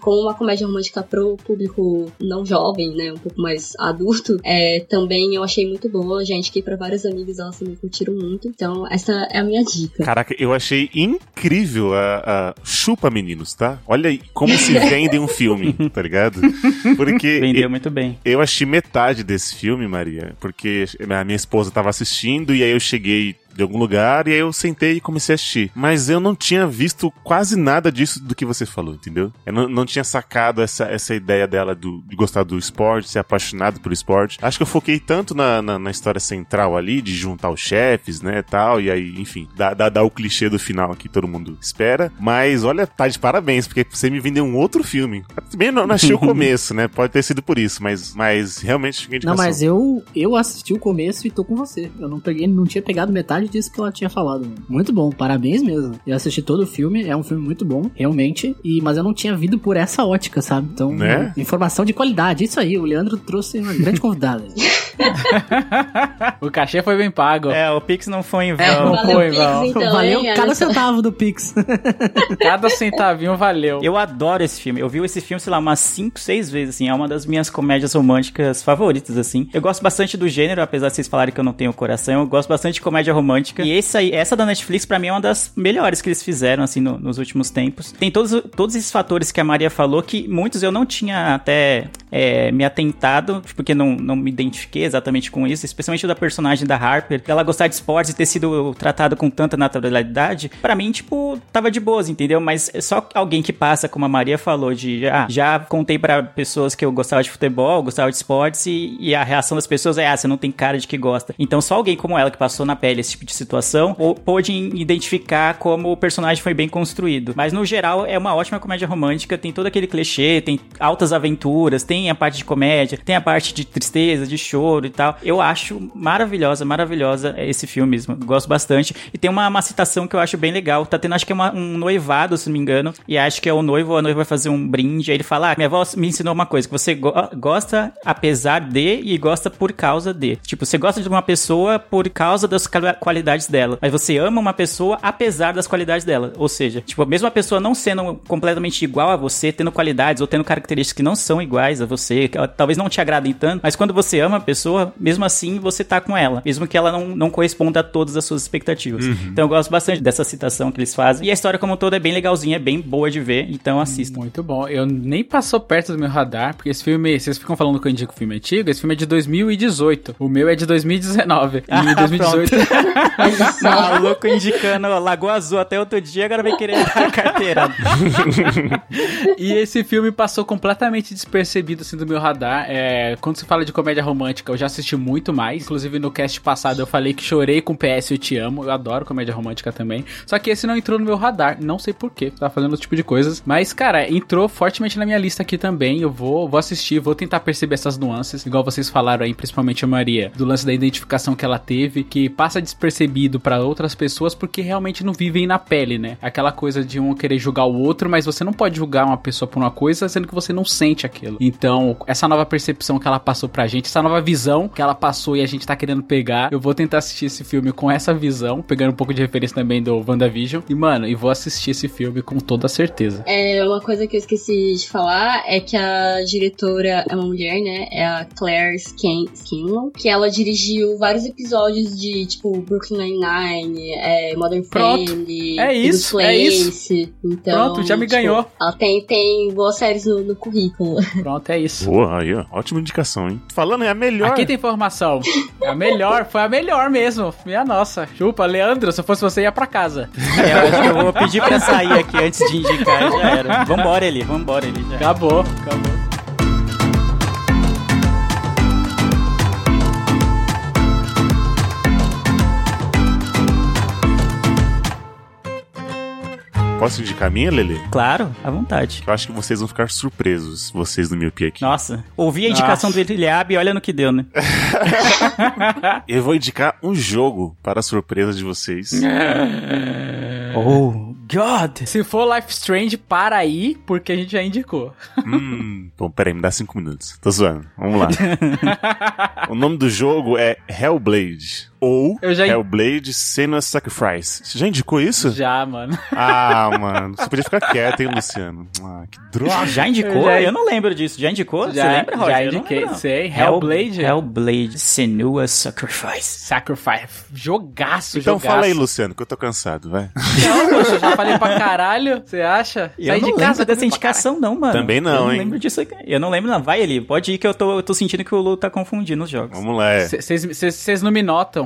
como uma comédia romântica pro público não jovem, né, um pouco mais adulto, é, também eu achei muito boa. Já indiquei pra vários amigos, elas também curtiram muito. Então, essa é a minha dica. Caraca, eu achei incrível a, a- Chupa, meninos, tá? Olha aí como se (laughs) vende um filme, tá ligado? Porque. Vendeu muito bem. Eu achei metade desse filme, Maria, porque a minha esposa tava assistindo e aí eu cheguei de algum lugar e aí eu sentei e comecei a assistir. Mas eu não tinha visto quase nada disso do que você falou, entendeu? Eu não, não tinha sacado essa, essa ideia dela do, de gostar do esporte, ser apaixonado pelo esporte. Acho que eu foquei tanto na, na, na história central ali, de juntar os chefes, né, tal, e aí, enfim, dar, dar, dar o clichê do final que todo mundo espera. Mas olha, tá de parabéns, porque você me vendeu um outro filme. Também não, não achei o (laughs) começo, né? Pode ter sido por isso, mas, mas realmente fiquei Não, mas eu, eu assisti o começo e tô com você. Eu não peguei, não tinha pegado metade disso que ela tinha falado. mano. Muito bom, parabéns mesmo. Eu assisti todo o filme, é um filme muito bom, realmente. E, mas eu não tinha vindo por essa ótica, sabe? Então, Né? informação de qualidade. Isso aí, o Leandro trouxe uma grande convidada. (laughs) (laughs) o cachê foi bem pago. É, o Pix não foi em vão. É, não Valeu, foi em Pix, vão. então, Valeu hein, cada centavo do Pix. (laughs) Cada centavinho valeu. Eu adoro esse filme. Eu vi esse filme, sei lá, umas 5, 6 vezes, assim. É uma das minhas comédias românticas favoritas, assim. Eu gosto bastante do gênero, apesar de vocês falarem que eu não tenho coração. Eu gosto bastante de comédia romântica. E esse aí, essa da Netflix, pra mim, é uma das melhores que eles fizeram, assim, no- nos últimos tempos. Tem todos, todos esses fatores que a Maria falou, que muitos eu não tinha até é, me atentado, porque não, não me identifiquei exatamente com isso, especialmente da personagem da Harper, dela gostar de esportes e ter sido tratada com tanta naturalidade. Pra mim, tipo, tava de boas, entendeu? Mas só alguém que passa, como a Maria falou, de ah, já contei pra pessoas que eu gostava de futebol, gostava de esportes, e, e a reação das pessoas é, ah, você não tem cara de que gosta. Então só alguém como ela que passou na pele esse tipo de situação ou pôde identificar como o personagem foi bem construído. Mas no geral é uma ótima comédia romântica, tem todo aquele clichê, tem altas aventuras, tem a parte de comédia, tem a parte de tristeza, de choro e tal. Eu acho maravilhosa, maravilhosa esse filme mesmo. Gosto bastante. E tem uma, uma citação que eu acho bem legal. Tá tendo, acho que é uma- um noivado, se não me engano. E acho que é o noivo a noiva vai fazer um brinde. Aí ele fala: Ah, minha avó me ensinou uma coisa: que você go- gosta apesar de e gosta por causa de. Tipo, você gosta de uma pessoa por causa das quali- qualidades dela. Mas você ama uma pessoa apesar das qualidades dela. Ou seja, tipo, mesmo a pessoa não sendo completamente igual a você, tendo qualidades ou tendo características que não são iguais a você, que talvez não te agradem tanto, mas quando você ama a pessoa, mesmo assim você tá com ela. Mesmo que ela não, não corresponda a todas as suas expectativas. Uhum. Então eu gosto bastante dessa citação que eles fazem. E a história como um todo é bem legalzinha, é bem boa de ver, então assista. Muito bom. Eu nem passou perto do meu radar, porque esse filme, vocês ficam falando que eu indico filme antigo, esse filme é de 2018. O meu é de 2019. Ah, e 2018. Maluco (laughs) indicando Lagoa Azul até outro dia, agora vem querer dar carteira. (laughs) e esse filme passou completamente despercebido assim do meu radar. É, quando se fala de comédia romântica, eu já assisti muito mais. Inclusive no cast passado eu falei que chorei com PS Eu Te Amo. Eu adoro comédia romântica também. Só que esse não entrou no meu radar. Não sei porquê. Tava fazendo outro tipo de coisas. Mas, cara, entrou fortemente na minha lista aqui também. Eu vou, vou assistir, vou tentar perceber essas nuances. Igual vocês falaram aí, principalmente a Maria, do lance da identificação que ela teve, que passa despercebido pra outras pessoas porque realmente não vivem na pele, né? Aquela coisa de um querer julgar o outro, mas você não pode julgar uma pessoa por uma coisa sendo que você não sente aquilo. Então, essa nova percepção que ela passou pra gente, essa nova visão visão que ela passou e a gente tá querendo pegar. Eu vou tentar assistir esse filme com essa visão, pegando um pouco de referência também do WandaVision. E, mano, e vou assistir esse filme com toda certeza. É, uma coisa que eu esqueci de falar é que a diretora é uma mulher, né? É a Claire Scanlon, que ela dirigiu vários episódios de, tipo, Brooklyn Nine-Nine, é, Modern Pronto. Family, É The isso, é Place. Então, Pronto, já me tipo, ganhou. Ela tem, tem boas séries no, no currículo. (laughs) Pronto, é isso. Boa, aí, ó. Ótima indicação, hein? Falando, é a melhor. Aqui tem informação. É a melhor, foi a melhor mesmo. Minha nossa. Chupa, Leandro, se eu fosse você, ia pra casa. É, eu acho que eu vou pedir pra sair aqui antes de indicar, já era. Vambora, ele, vambora, ele. Já. Acabou, acabou. Posso indicar a minha, Lele? Claro, à vontade. Eu acho que vocês vão ficar surpresos, vocês do Miopia aqui. Nossa, ouvi a indicação do Eliab e olha no que deu, né? (laughs) Eu vou indicar um jogo para a surpresa de vocês. oh, God! Se for Life Strange, para aí, porque a gente já indicou. hum, bom, peraí, me dá cinco minutos. Tô zoando. Vamos lá. (laughs) o nome do jogo é Hellblade. Ou Eu já- Hellblade Senua's Sacrifice. Você já indicou isso? Já, mano. (laughs) Ah, mano. Você podia ficar quieto, hein, Luciano? Ah, que droga. Já indicou? Já- Eu não lembro disso. Já indicou? Já- Você lembra, Roger? já Eu não indiquei, lembro, não. sei. Hellblade. Hellblade Senua Sacrifice. Sacrifice. Jogaço, Então jogaço. fala aí, Luciano, que eu tô cansado, vai. Não, poxa, eu já falei pra caralho. Você acha? Eu Sai não de lembro casa dessa comigo pra indicação, não, mano. Também não, eu não hein? lembro disso. aqui. Eu não lembro, não. Vai, ele. Pode ir que eu tô, eu tô sentindo que o Lu tá confundindo os jogos. Vamos lá, é. Vocês não me notam.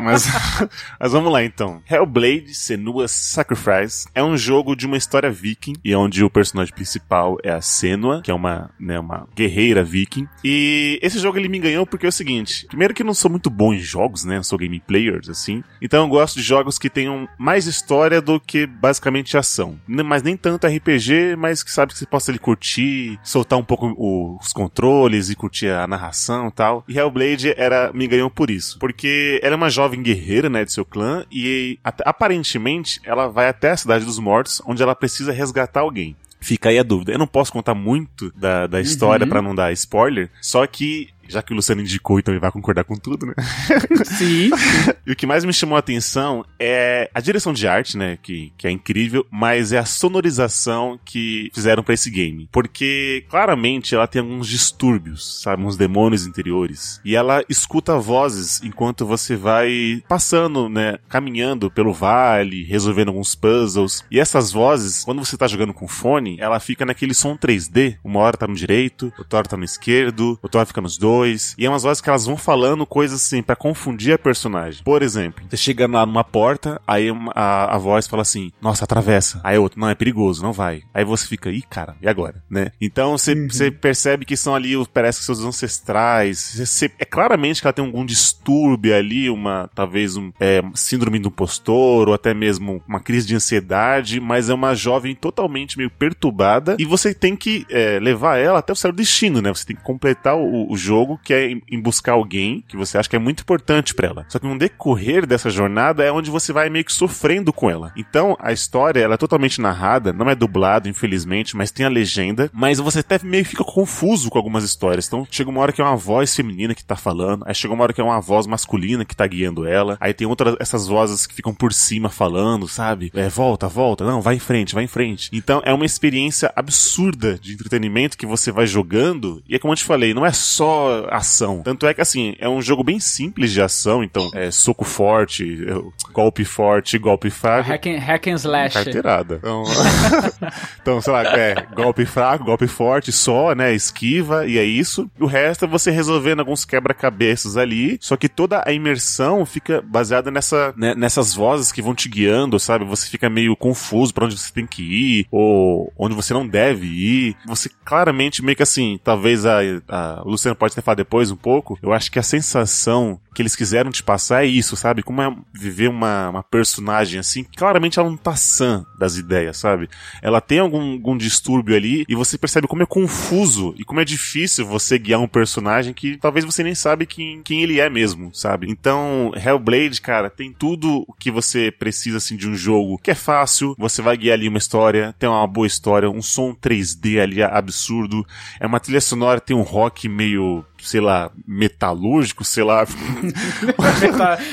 Mas, (laughs) mas vamos lá então. Hellblade Senua's Sacrifice é um jogo de uma história viking e onde o personagem principal é a Senua, que é uma, né, uma guerreira viking. E esse jogo ele me ganhou porque é o seguinte: primeiro que eu não sou muito bom em jogos, né? Eu sou game players assim. Então eu gosto de jogos que tenham mais história do que basicamente ação. Mas nem tanto RPG, mas que sabe que você possa ali curtir, soltar um pouco os controles e curtir a narração e tal. E Hellblade era me ganhou por isso, porque ela é uma jovem guerreira, né, de seu clã e aparentemente ela vai até a cidade dos mortos, onde ela precisa resgatar alguém. Fica aí a dúvida. Eu não posso contar muito da, da história Uhum. pra não dar spoiler, só que já que o Luciano indicou, então ele vai concordar com tudo, né? (laughs) Sim. E o que mais me chamou a atenção é a direção de arte, né? Que, que é incrível, mas é a sonorização que fizeram pra esse game. Porque claramente ela tem alguns distúrbios, sabe? Uns demônios interiores. E ela escuta vozes enquanto você vai passando, né? Caminhando pelo vale, resolvendo alguns puzzles. E essas vozes, quando você tá jogando com fone, ela fica naquele som 3D. Uma hora tá no direito, outra hora tá no esquerdo, outra hora fica nos dois. E é umas vozes que elas vão falando coisas assim pra confundir a personagem. Por exemplo, você chega lá numa porta, aí a, a voz fala assim: Nossa, atravessa. Aí outro, não, é perigoso, não vai. Aí você fica, ih, cara, e agora? Né? Então você você percebe que são ali, os- parece que seus ancestrais. Você- é claramente que ela tem algum distúrbio ali, uma, talvez um é, síndrome do impostor, ou até mesmo uma crise de ansiedade, mas é uma jovem totalmente meio perturbada e você tem que é, levar ela até o seu destino, né? Você tem que completar o, o jogo, que é em, buscar alguém que você acha que é muito importante pra ela. Só que no decorrer dessa jornada é onde você vai meio que sofrendo com ela. Então a história ela é totalmente narrada, não é dublado, infelizmente, mas tem a legenda. Mas você até meio que fica confuso com algumas histórias. Então chega uma hora que é uma voz feminina que tá falando, aí chega uma hora que é uma voz masculina que tá guiando ela, aí tem outras essas vozes que ficam por cima falando, sabe? É, volta, volta, não, vai em frente, vai em frente. Então é uma experiência absurda de entretenimento que você vai jogando, e é como eu te falei, não é só ação. Tanto é que assim, é um jogo bem simples de ação, então é soco forte, é, golpe forte, golpe fraco. Hack and, hack and slash. Carteirada. Então, (laughs) então, sei lá, é golpe fraco, golpe forte só, né? Esquiva, e é isso. E o resto é você resolvendo alguns quebra-cabeças ali. Só que toda a imersão fica baseada nessa, né, nessas vozes que vão te guiando, sabe? Você fica meio confuso pra onde você tem que ir, ou onde você não deve ir. Você claramente, meio que assim, talvez a, a Luciano pode até depois um pouco. Eu acho que a sensação que eles quiseram te passar é isso, sabe? Como é viver uma, uma personagem assim, claramente ela não tá sã das ideias, sabe? Ela tem algum, algum distúrbio ali e você percebe como é confuso e como é difícil você guiar um personagem que talvez você nem sabe quem, quem ele é mesmo, sabe? Então, Hellblade, cara, tem tudo o que você precisa assim de um jogo que é fácil, você vai guiar ali uma história, tem uma boa história, um som 3D ali absurdo, é uma trilha sonora, tem um rock meio sei lá, metalúrgico, sei lá.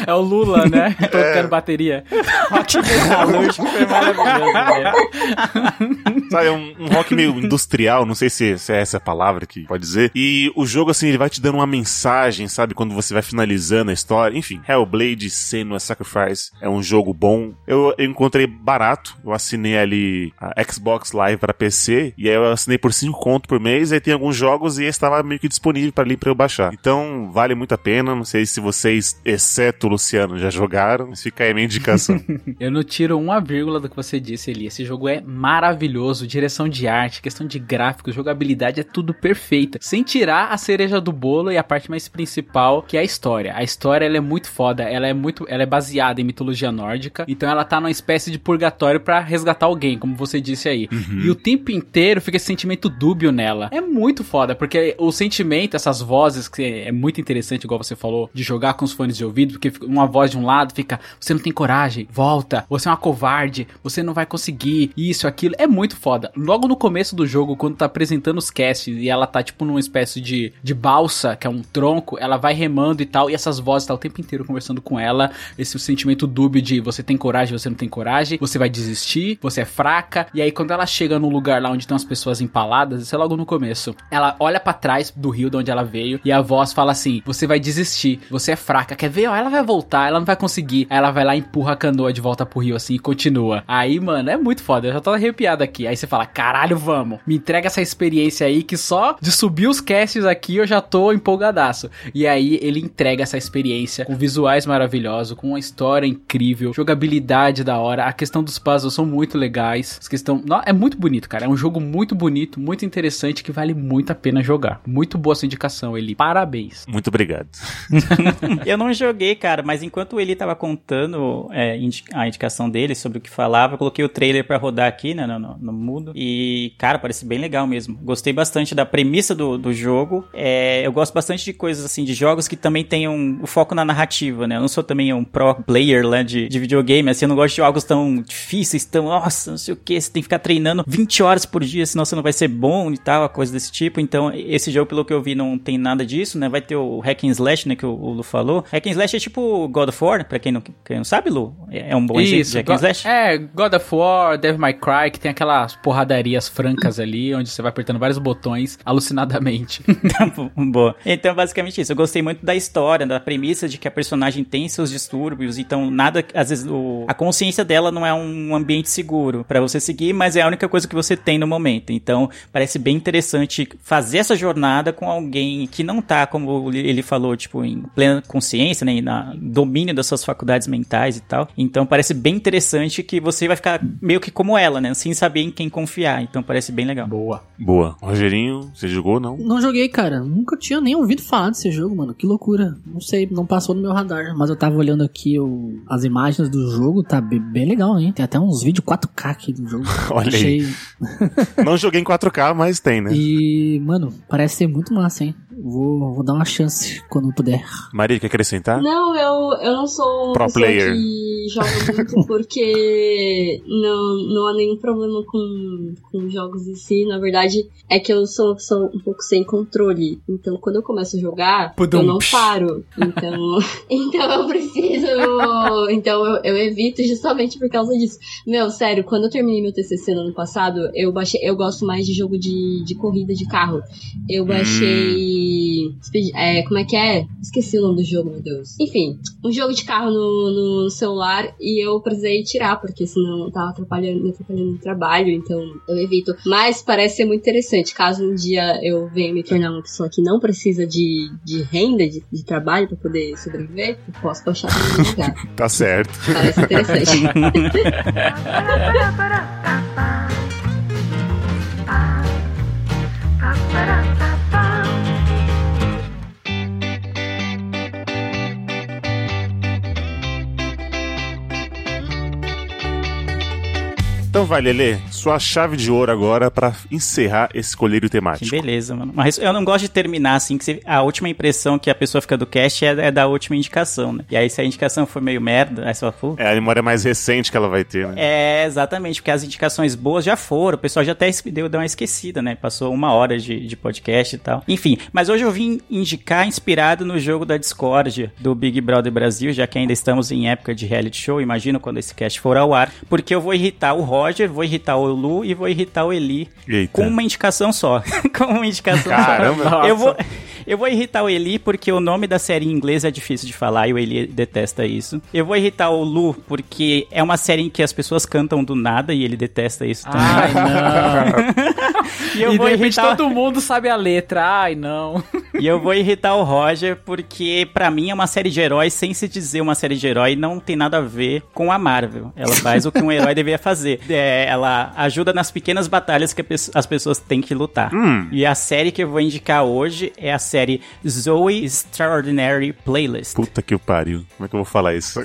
é o Lula, né? (laughs) Tocando é. bateria. Rock metalúrgico foi maravilhoso, velho. Sabe, é um, um, rock meio industrial, não sei se, se, é essa a palavra que pode dizer. E o jogo, assim, ele vai te dando uma mensagem, sabe? Quando você vai finalizando a história. Enfim, Hellblade Senua Sacrifice é um jogo bom. Eu, eu encontrei barato. Eu assinei ali a Xbox Live para PC. E aí eu assinei por 5 conto por mês. Aí tem alguns jogos e estava meio que disponível para ali para eu baixar. Então, vale muito a pena. Não sei se vocês, exceto o Luciano, já jogaram, mas fica aí a minha indicação. (laughs) eu não tiro uma vírgula do que você disse ali. Esse jogo é maravilhoso. Direção de arte, questão de gráficos, jogabilidade, é tudo perfeita. Sem tirar a cereja do bolo e a parte mais principal, que é a história. A história ela é muito foda, ela é muito, ela é baseada em mitologia nórdica, então ela tá numa espécie de purgatório para resgatar alguém, como você disse aí. Uhum. E o tempo inteiro fica esse sentimento dúbio nela. É muito foda, porque o sentimento, essas vozes que é muito interessante, igual você falou, de jogar com os fones de ouvido, porque uma voz de um lado fica, você não tem coragem, volta, você é uma covarde, você não vai conseguir, isso, aquilo, é muito foda. Logo no começo do jogo, quando tá apresentando os casts e ela tá tipo numa espécie de, de balsa, que é um tronco, ela vai remando e tal, e essas vozes tá o tempo inteiro conversando com ela, esse sentimento dúbio de você tem coragem, você não tem coragem, você vai desistir, você é fraca, e aí quando ela chega num lugar lá onde tem umas pessoas empaladas, isso é logo no começo, ela olha para trás do rio de onde ela veio e a voz fala assim: Você vai desistir, você é fraca. Quer ver? Ó, ela vai voltar, ela não vai conseguir. Aí ela vai lá empurra a canoa de volta pro rio assim e continua. Aí, mano, é muito foda. Eu já tô arrepiado aqui. Aí você fala: Caralho, vamos. Me entrega essa experiência aí que só de subir os casts aqui eu já tô empolgadaço. E aí ele entrega essa experiência com visuais maravilhosos, com uma história incrível, jogabilidade da hora. A questão dos puzzles são muito legais. As questão... É muito bonito, cara. É um jogo muito bonito, muito interessante que vale muito a pena jogar. Muito boa essa indicação, ele Parabéns. Muito obrigado. (laughs) eu não joguei, cara, mas enquanto ele tava contando é, a indicação dele sobre o que falava, eu coloquei o trailer para rodar aqui, né, no, no, no, mudo. E, cara, parece bem legal mesmo. Gostei bastante da premissa do, do jogo. É, eu gosto bastante de coisas assim, de jogos que também tenham o foco na narrativa, né? Eu não sou também um pro player né, de, de videogame, assim, eu não gosto de jogos tão difíceis, tão, nossa, não sei o que, você tem que ficar treinando 20 horas por dia, senão você não vai ser bom e tal, coisa desse tipo. Então, esse jogo, pelo que eu vi, não tem nada disso, né? Vai ter o Hack and Slash, né? Que o, o Lu falou. Hack and Slash é tipo God of War, pra quem não, quem não sabe, Lu. É, é um bom exemplo de Hack and Slash. É, God of War, Devil May Cry, que tem aquelas porradarias francas ali, onde você vai apertando vários botões alucinadamente. (laughs) Boa. Então, basicamente isso. Eu gostei muito da história, da premissa de que a personagem tem seus distúrbios, então nada, às vezes, o, a consciência dela não é um ambiente seguro para você seguir, mas é a única coisa que você tem no momento. Então, parece bem interessante fazer essa jornada com alguém que não tá, como ele falou, tipo, em plena consciência, né, na domínio das suas faculdades mentais e tal. Então parece bem interessante que você vai ficar meio que como ela, né, sem saber em quem confiar. Então parece bem legal. Boa. Boa. Rogerinho, você jogou não? Não joguei, cara. Nunca tinha nem ouvido falar desse jogo, mano. Que loucura. Não sei, não passou no meu radar. Mas eu tava olhando aqui o... as imagens do jogo, tá bem legal, hein? Tem até uns vídeos 4K aqui do jogo. (laughs) Olha Achei... aí. não joguei em 4K, mas tem, né? E, mano, parece ser muito massa, hein? Vou, vou dar uma chance quando puder. Maria, quer acrescentar? Não, eu, eu não sou Pro player. que joga muito (laughs) porque não, não há nenhum problema com, com jogos em si. Na verdade, é que eu sou uma pessoa um pouco sem controle. Então, quando eu começo a jogar, Pudum. eu não paro. Então, (laughs) então eu preciso. Então, eu, eu evito justamente por causa disso. Meu, sério, quando eu terminei meu TCC no ano passado, eu baixei. Eu gosto mais de jogo de, de corrida de carro. Eu baixei. Hum Speed, é, como é que é? Esqueci o nome do jogo, meu Deus. Enfim, um jogo de carro no, no celular e eu precisei tirar, porque senão tava atrapalhando, me atrapalhando no trabalho, então eu evito. Mas parece ser muito interessante. Caso um dia eu venha me tornar uma pessoa que não precisa de, de renda, de, de trabalho para poder sobreviver, eu posso baixar no lugar. (laughs) tá certo. Parece interessante. (laughs) (laughs) Então vai, Lelê, sua chave de ouro agora pra encerrar esse colírio Que temático. beleza, mano. Mas eu não gosto de terminar assim, que a última impressão que a pessoa fica do cast é, é da última indicação, né? E aí se a indicação for meio merda, aí você fala. É a memória mais recente que ela vai ter, né? É, exatamente, porque as indicações boas já foram, o pessoal já até deu, deu uma esquecida, né? Passou uma hora de, de podcast e tal. Enfim, mas hoje eu vim indicar inspirado no jogo da Discord do Big Brother Brasil, já que ainda estamos em época de reality show, imagino quando esse cast for ao ar, porque eu vou irritar o Roger, vou irritar o Lu e vou irritar o Eli Eita. com uma indicação só. (laughs) com uma indicação Caramba. só. Eu vou. Eu vou irritar o Eli porque o nome da série em inglês é difícil de falar e o Eli detesta isso. Eu vou irritar o Lu porque é uma série em que as pessoas cantam do nada e ele detesta isso também. Ai, não. (laughs) E eu e vou de repente irritar- todo mundo sabe a letra. Ai, não. E eu vou irritar o Roger porque pra mim é uma série de heróis sem se dizer uma série de herói não tem nada a ver com a Marvel. Ela faz o que um herói deveria fazer. É, ela ajuda nas pequenas batalhas que as pessoas têm que lutar. Hum. E a série que eu vou indicar hoje é a série Zoe Extraordinary Playlist. Puta que o pariu. Como é que eu vou falar isso?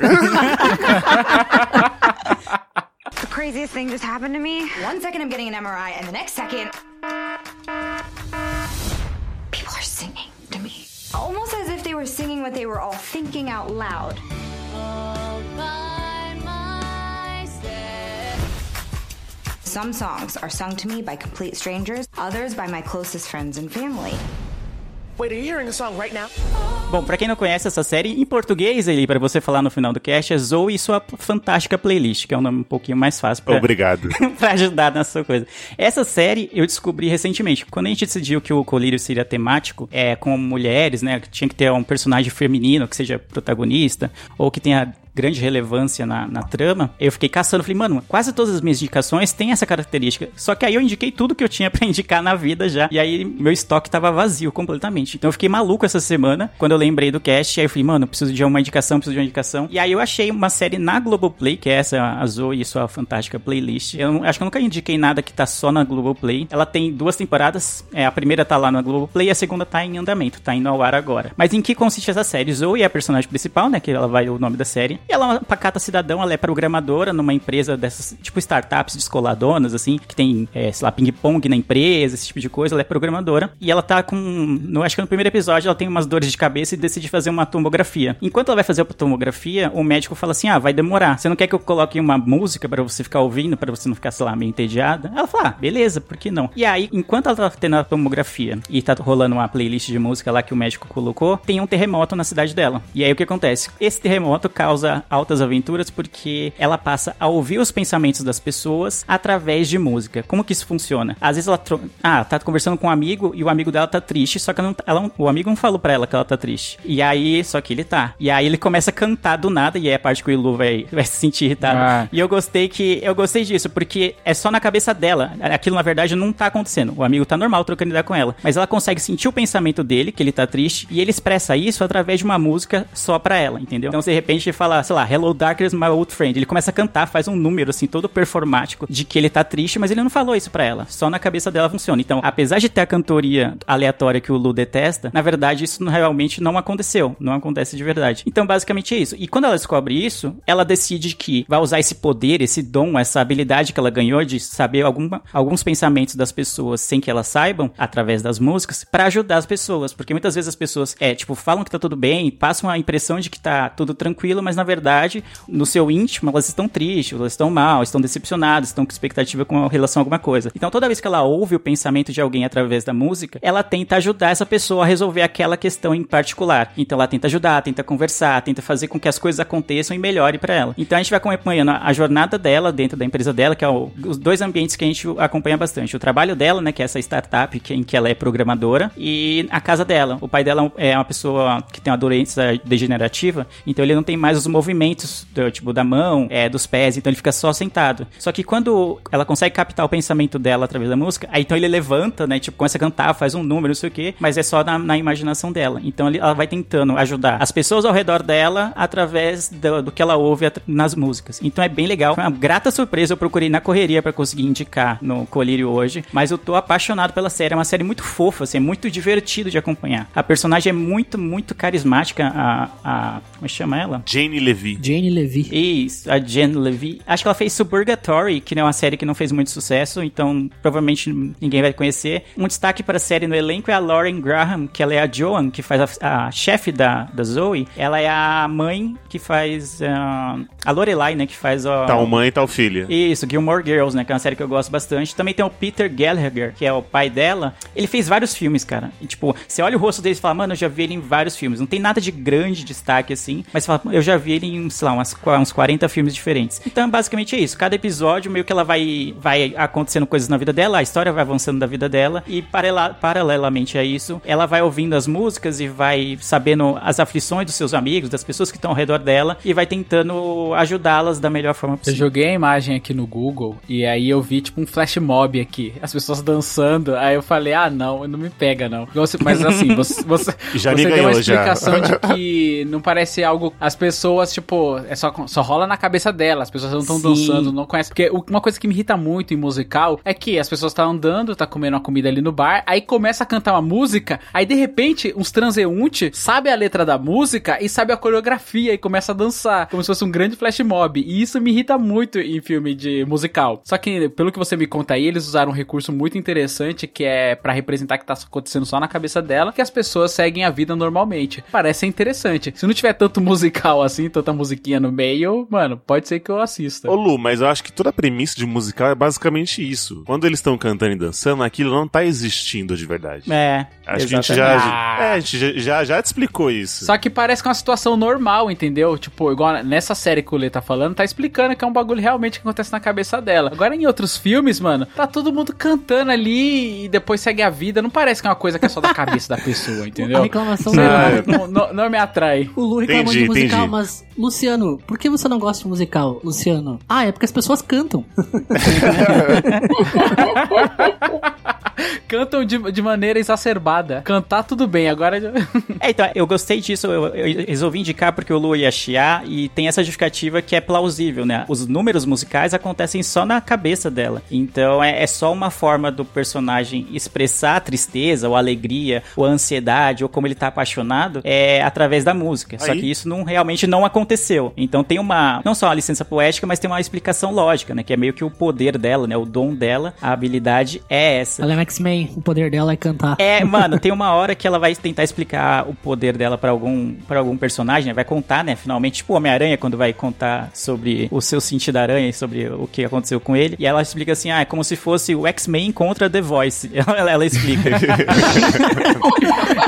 The craziest thing just happened to me. One second I'm getting an MRI, and the next second, people are singing to me. Almost as if they were singing what they were all thinking out loud. Some songs are sung to me by complete strangers, others by my closest friends and family. Bom, pra quem não conhece essa série, em português, ele para você falar no final do cast, é Zoe e sua fantástica playlist, que é um nome um pouquinho mais fácil pra, Obrigado. (laughs) pra ajudar nessa coisa. Essa série eu descobri recentemente. Quando a gente decidiu que o colírio seria temático, é com mulheres, né? Que tinha que ter um personagem feminino que seja protagonista, ou que tenha grande relevância na, na trama, eu fiquei caçando, falei, mano, quase todas as minhas indicações têm essa característica. Só que aí eu indiquei tudo que eu tinha (laughs) pra indicar na vida já, e aí meu estoque tava vazio completamente. Então eu fiquei maluco essa semana, quando eu lembrei do cast, aí eu falei, mano, preciso de uma indicação, preciso de uma indicação. E aí eu achei uma série na Globoplay, que é essa, a Zoe e sua fantástica playlist. Eu acho que eu nunca indiquei nada que tá só na Globoplay. Ela tem duas temporadas, é, a primeira tá lá na Globoplay e a segunda tá em andamento, tá indo ao ar agora. Mas em que consiste essa série? Zoe é a personagem principal, né, que ela vai o nome da série. Ela é uma pacata cidadão, ela é programadora numa empresa dessas, tipo startups descoladonas, assim, que tem, é, sei lá, ping-pong na empresa, esse tipo de coisa. Ela é programadora. E ela tá com, no, acho que no primeiro episódio, ela tem umas dores de cabeça e decide fazer uma tomografia. Enquanto ela vai fazer a tomografia, o médico fala assim: ah, vai demorar. Você não quer que eu coloque uma música pra você ficar ouvindo, pra você não ficar, sei lá, meio entediada? Ela fala: ah, beleza, por que não? E aí, enquanto ela tá tendo a tomografia e tá rolando uma playlist de música lá que o médico colocou, tem um terremoto na cidade dela. E aí o que acontece? Esse terremoto causa altas aventuras porque ela passa a ouvir os pensamentos das pessoas através de música. Como que isso funciona? Às vezes ela tro... ah, tá conversando com um amigo e o amigo dela tá triste, só que ela não- ela não- o amigo não falou pra ela que ela tá triste. E aí, só que ele tá. E aí ele começa a cantar do nada e é a parte que o Ilu vai, vai se sentir irritado. Ah. E eu gostei que eu gostei disso porque é só na cabeça dela. Aquilo na verdade não tá acontecendo. O amigo tá normal trocando ideia com ela, mas ela consegue sentir o pensamento dele, que ele tá triste, e ele expressa isso através de uma música só pra ela, entendeu? Então, se de repente ele fala, sei lá, Hello Darkness, my old friend, ele começa a cantar, faz um número assim todo performático de que ele tá triste, mas ele não falou isso pra ela. Só na cabeça dela funciona. Então, apesar de ter a cantoria aleatória que o Lu detesta, na verdade isso realmente não aconteceu, não acontece de verdade. Então, basicamente é isso. E quando ela descobre isso, ela decide que vai usar esse poder, esse dom, essa habilidade que ela ganhou de saber alguma, alguns pensamentos das pessoas sem que elas saibam, através das músicas, pra ajudar as pessoas. Porque muitas vezes as pessoas, é, tipo, falam que tá tudo bem, passam a impressão de que tá tudo tranquilo, mas na verdade, no seu íntimo, elas estão tristes, elas estão mal, estão decepcionadas, estão com expectativa com relação a alguma coisa. Então, toda vez que ela ouve o pensamento de alguém através da música, ela tenta ajudar essa pessoa a resolver aquela questão em particular. Então, ela tenta ajudar, tenta conversar, tenta fazer com que as coisas aconteçam e melhore pra ela. Então, a gente vai acompanhando a jornada dela dentro da empresa dela, que é o- os dois ambientes que a gente acompanha bastante. O trabalho dela, né, que é essa startup que, em que ela é programadora, e a casa dela. O pai dela é uma pessoa que tem uma doença degenerativa, então ele não tem mais os do, tipo, da mão, é, dos pés, então ele fica só sentado. Só que quando ela consegue captar o pensamento dela através da música, aí então ele levanta, né, tipo, começa a cantar, faz um número, não sei o quê, mas é só na, na imaginação dela. Então ele- ela vai tentando ajudar as pessoas ao redor dela através do, do que ela ouve nas músicas. Então é bem legal. Foi uma grata surpresa. Eu procurei na correria pra conseguir indicar no Colírio hoje, mas eu tô apaixonado pela série. É uma série muito fofa, assim, é muito divertido de acompanhar. A personagem é muito, muito carismática. A, a como é chama ela? Jane Levy. Jane Levy. Isso, a Jen Levy. Acho que ela fez Suburgatory, que não é uma série que não fez muito sucesso, então provavelmente ninguém vai conhecer. Um destaque para a série no elenco é a Lauren Graham, que ela é a Joan, que faz a, a chefe da, da Zoe. Ela é a mãe que faz uh, a Lorelai, né, que faz a... Tal mãe e tal filha. Isso, Gilmore Girls, né, que é uma série que eu gosto bastante. Também tem o Peter Gallagher, que é o pai dela. Ele fez vários filmes, cara. E, tipo, você olha o rosto dele e fala, mano, eu já vi ele em vários filmes. Não tem nada de grande destaque, assim, mas você fala, eu já vi ele em, sei lá, umas, uns 40 filmes diferentes. Então, basicamente é isso. Cada episódio, meio que ela vai, vai acontecendo coisas na vida dela, a história vai avançando da vida dela, e paralela, paralelamente a isso, ela vai ouvindo as músicas e vai sabendo as aflições dos seus amigos, das pessoas que estão ao redor dela, e vai tentando ajudá-las da melhor forma Eu possível. joguei a imagem aqui no Google e aí eu vi tipo um flash mob aqui, as pessoas dançando. Aí eu falei, ah, não, não me pega não. Mas assim, (laughs) você, você, Já você me deu ganhou, uma já. explicação de que (laughs) não parece algo. As pessoas, tipo, é só, só rola na cabeça dela, as pessoas não estão dançando, não conhecem. Porque uma coisa que me irrita muito em musical é que as pessoas estão andando, tá comendo uma comida ali no bar, aí começa a cantar uma música, aí de repente uns transeuntes sabe a letra da música e sabe a coreografia e começa a dançar, como se fosse um grande flash mob. E isso me irrita muito em filme de musical. Só que, pelo que você me conta aí, eles usaram um recurso muito interessante que é pra representar que tá acontecendo só na cabeça dela, que as pessoas seguem a vida normalmente. Parece interessante. Se não tiver tanto (laughs) musical assim, tanta musiquinha no meio, mano, pode ser que eu assista. Ô Lu, mas eu acho que toda a premissa de musical é basicamente isso. Quando eles estão cantando e dançando, aquilo não tá existindo de verdade. É, Acho que a gente já, é, a gente já, já, já te explicou isso. Só que parece que é uma situação normal, entendeu? Tipo, igual nessa série que o Lê tá falando, tá explicando que é um bagulho realmente que acontece na cabeça dela. Agora em outros filmes, mano, tá todo mundo cantando ali e depois segue a vida. Não parece que é uma coisa que é só da cabeça da pessoa, entendeu? A reclamação dela. lá, não, não- não me atrai. O Lu reclamou Entendi, de musical, entendi. mas, Luciano, por que você não gosta de musical, Luciano? Ah, é porque as pessoas cantam. (laughs) (laughs) Cantam de, de maneira exacerbada. Cantar tudo bem, agora. (laughs) É, então, eu gostei disso, eu, eu resolvi indicar porque o Lu ia chiar e tem essa justificativa que é plausível, né? Os números musicais acontecem só na cabeça dela. Então é, é só uma forma do personagem expressar a tristeza, ou a alegria, ou a ansiedade, ou como ele tá apaixonado, é através da música. Só Aí. que isso não realmente não aconteceu. Então tem uma, não só uma licença poética, mas tem uma explicação lógica, né? Que é meio que o poder dela, né? O dom dela, a habilidade é essa. Ela é um X-Men, o poder dela é cantar. É, (laughs) mano, tem uma hora que ela vai tentar explicar o poder dela pra algum, pra algum personagem, né? Vai contar, né? Finalmente, tipo o Homem-Aranha, quando vai contar sobre o seu sentido da aranha e sobre o que aconteceu com ele. E ela explica assim: ah, é como se fosse o X-Men contra The Voice. (laughs) Ela, ela explica. (laughs)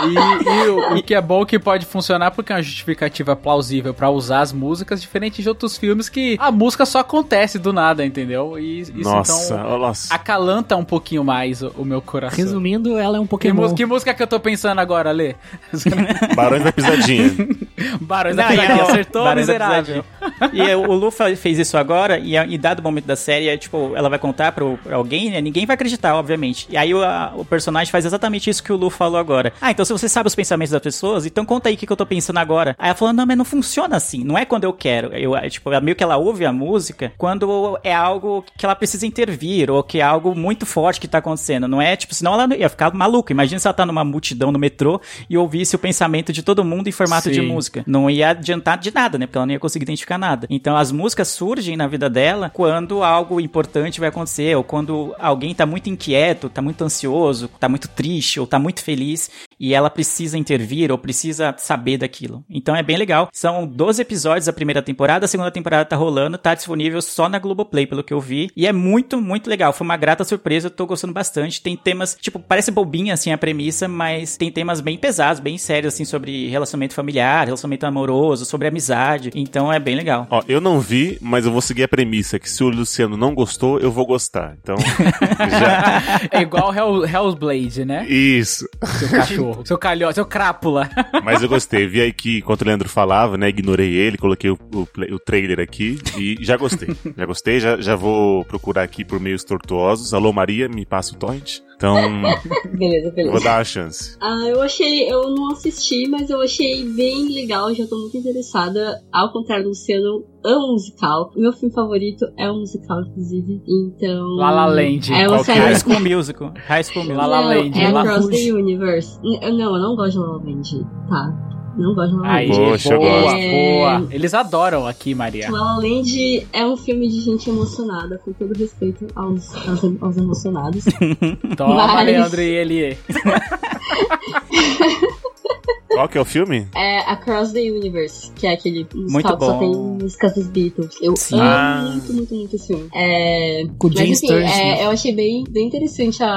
E, e o, o que é bom que pode funcionar porque é uma justificativa plausível pra usar as músicas, diferente de outros filmes que a música só acontece do nada, entendeu? E isso Nossa, então nossa. acalanta um pouquinho mais o, o meu coração. Resumindo, ela é um Que, Pokémon. mus- que música que eu tô pensando agora, Lê? (laughs) Barões da Pisadinha. (laughs) Barões da Não, Pisadinha, é o- acertou, Barões da miserável. E o Lu fez isso agora, e, e dado momento da série, é, tipo, ela vai contar pro, pra alguém, né? Ninguém vai acreditar, obviamente. E aí o, a- o personagem faz exatamente isso que o Lu falou agora. Ah, então se você sabe os pensamentos das pessoas, então conta aí o que, que eu tô pensando agora. Aí ela falou, não, mas não funciona assim. Não é quando eu quero. Eu, é, tipo, é meio que ela ouve a música quando é algo que ela precisa intervir, ou que é algo muito forte que tá acontecendo. Não é, tipo, senão ela ia ficar maluca. Imagina se ela tá numa multidão no metrô e ouvisse o pensamento de todo mundo em formato de Sim. música. Não ia adiantar de nada, né? Porque ela não ia conseguir identificar nada. Então as músicas surgem na vida dela quando algo importante vai acontecer, ou quando alguém tá muito inquieto, tá muito ansioso, tá muito triste, ou tá muito feliz, e ela precisa intervir, ou precisa saber daquilo. Então é bem legal. São 12 episódios da primeira temporada, a segunda temporada tá rolando, tá disponível só na Globoplay, pelo que eu vi. E é muito, muito legal. Foi uma grata surpresa, eu tô gostando bastante. Tem temas, tipo, parece bobinha assim a premissa, mas tem temas bem pesados, bem sérios, assim, sobre relacionamento familiar, relacionamento amoroso, sobre amizade. Então é bem legal. Ó, eu não vi, mas eu vou seguir a premissa que se o Luciano não gostou, eu vou gostar. Então, (laughs) já. É igual Hell, Hell's Blade, né? Isso. Seu cachorro, seu calhó, seu crápula. (laughs) Mas eu gostei. Vi aí que, enquanto o Leandro falava, né? Ignorei ele, coloquei o, o, o trailer aqui e já gostei. Já gostei, já, já vou procurar aqui por meios tortuosos. Alô, Maria, me passa o torrent. Então, (laughs) Beleza, beleza. vou dar a chance. Ah, eu achei, eu não assisti, mas eu achei bem legal, já tô muito interessada. Ao contrário do Luciano, amo musical. O meu filme favorito é um musical, inclusive. Então. La La Land. É é? High School Musical. High School Musical. La La Não, Land. É La Across Rouge. the Universe. N- Não, eu não gosto de La La Land. Tá. Não gosto de La La Aí, Land. Poxa, eu boa, gosto. boa. Eles adoram aqui, Maria. La La Land é um filme de gente emocionada, com todo respeito aos, aos, aos emocionados. (laughs) Toma, Mas- Leandro e Elie. (laughs) Qual que é o filme? É Across the Universe, que é aquele musical Muito que só tem músicas dos Beatles. Eu Sim. amo Ah. muito, muito, muito esse filme. É... Com Mas James enfim, Sturges, é, eu achei bem, bem interessante a,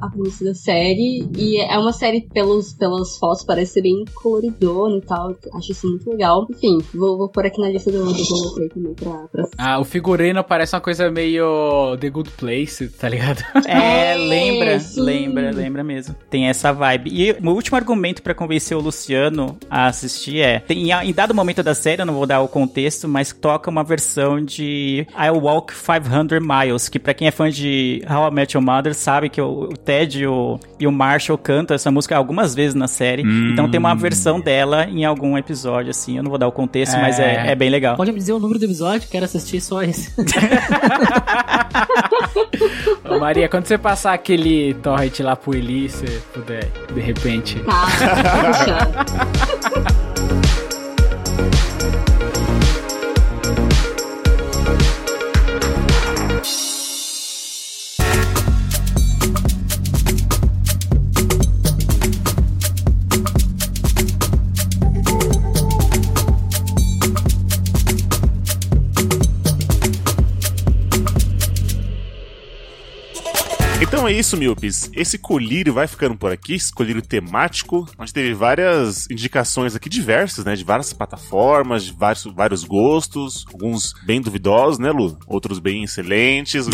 a premissa da série. E é uma série, pelos, pelas fotos, parece ser bem coloridona e tal. Acho isso muito legal. Enfim, vou, vou pôr aqui na lista do, do Globoplay também pra, pra. Ah, o figurino parece uma coisa meio The Good Place, tá ligado? (laughs) É, (laughs) lembra, sim. lembra, lembra mesmo. Tem essa vibe. E o meu último argumento pra convencer o Luciano a assistir é: tem, em dado momento da série, eu não vou dar o contexto, mas toca uma versão de I Walk 500 Miles, que pra quem é fã de How I Met Your Mother sabe que o, o Ted e o, e o Marshall cantam essa música algumas vezes na série. Hum. Então tem uma versão dela em algum episódio, assim. Eu não vou dar o contexto, É. mas é, é bem legal. Pode me dizer o número do episódio? Quero assistir só esse. (laughs) Ô, Maria, quando você passar aquele torrent lá pro Eli, se puder, de repente. Tá, 哈哈哈哈哈哈 Então é isso, Miopes. Esse colírio vai ficando por aqui, esse colírio temático, onde teve várias indicações aqui diversas, né? De várias plataformas, de vários, vários gostos, alguns bem duvidosos, né, Lu? Outros bem excelentes.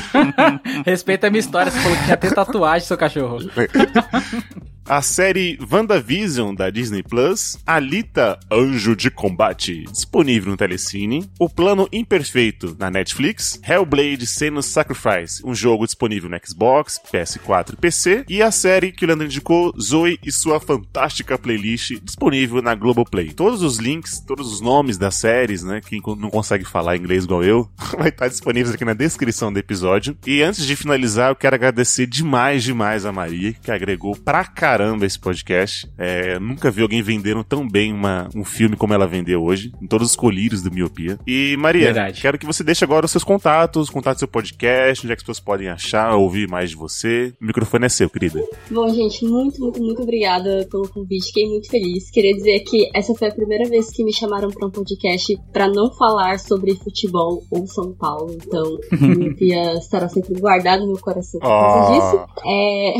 (laughs) Respeita a minha história, você falou que ia ter tatuagem, seu cachorro. (laughs) A série WandaVision da Disney Plus, Alita Anjo de Combate, disponível no Telecine, O Plano Imperfeito na Netflix, Hellblade Senua's Sacrifice, um jogo disponível no Xbox, PS4 e PC, e a série que o Leandro indicou, Zoe e sua fantástica playlist, disponível na Globoplay. Todos os links, todos os nomes das séries, né, quem não consegue falar inglês igual eu, (laughs) vai estar disponíveis aqui na descrição do episódio. E antes de finalizar, eu quero agradecer demais, demais a Maria, que agregou pra caramba esse podcast. É, nunca vi alguém vendendo tão bem uma, um filme como ela vendeu hoje, em todos os colírios do Miopia. E, Maria, Verdade. quero que você deixe agora os seus contatos, contatos do seu podcast, onde é que as pessoas podem achar, ouvir mais de você. O microfone é seu, querida. Bom, gente, muito, muito, muito obrigada pelo convite. Fiquei muito feliz. Queria dizer que essa foi a primeira vez que me chamaram para um podcast para não falar sobre futebol ou São Paulo. Então, (laughs) Miopia estará sempre guardado no meu coração por causa Oh. disso. É...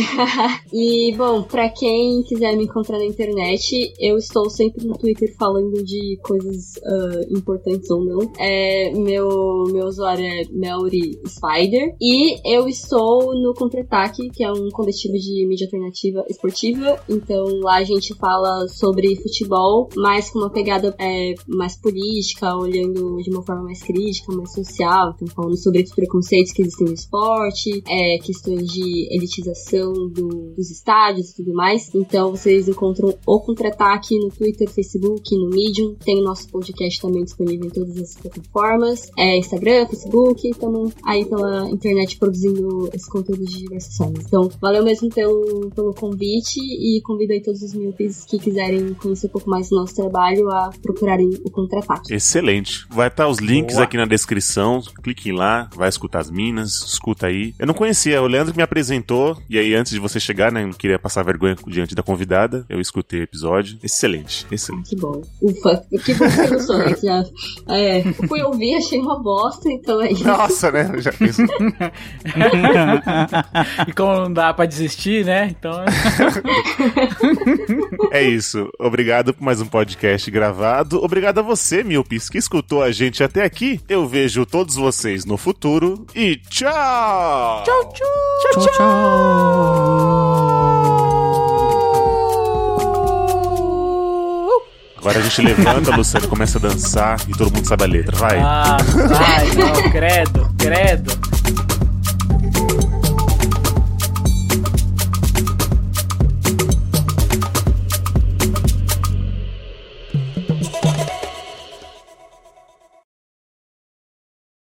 (laughs) e, bom, pra quem quiser me encontrar na internet, eu estou sempre no Twitter falando de coisas ah, importantes ou não. É, meu, meu usuário é Melry Spider. E eu estou no Contra-Ataque, que é um coletivo de mídia alternativa esportiva. Então lá a gente fala sobre futebol, mas com uma pegada é, mais política, olhando de uma forma mais crítica, mais social. Então falando sobre os preconceitos que existem no esporte, é, questões de elitização do- dos estádios e tudo mais. Então vocês encontram o Contra-Ataque no Twitter, Facebook, no Medium. Tem o nosso podcast também disponível em todas as plataformas. É, Instagram, Facebook, estamos aí pela internet produzindo esse conteúdo de diversas formas. Então, valeu mesmo pelo, pelo convite e convido aí todos os míopes que quiserem conhecer um pouco mais do nosso trabalho a procurarem o Contra-Ataque. Excelente. Vai estar os links Boa. aqui na descrição. Cliquem lá, vai escutar as minas, escuta aí. Eu não conhecia, o Leandro que me apresentou, e aí antes de você chegar, né, eu não queria passar vergonha diante da convidada, eu escutei o episódio. Excelente, excelente. Que bom. Ufa, que bom que você gostou, né? Já, é, fui ouvir, achei uma bosta, então é isso. Nossa, né? Já fiz. (laughs) e como não dá pra desistir, né? Então. É isso. Obrigado por mais um podcast gravado. Obrigado a você, Milpis, que escutou a gente até aqui. Eu vejo todos vocês no futuro e tchau! Tchau, tchau! Tchau, Agora a gente levanta, Luciano, começa a dançar e todo mundo sabe a letra. Vai. Ah, (laughs) vai, não, credo, credo.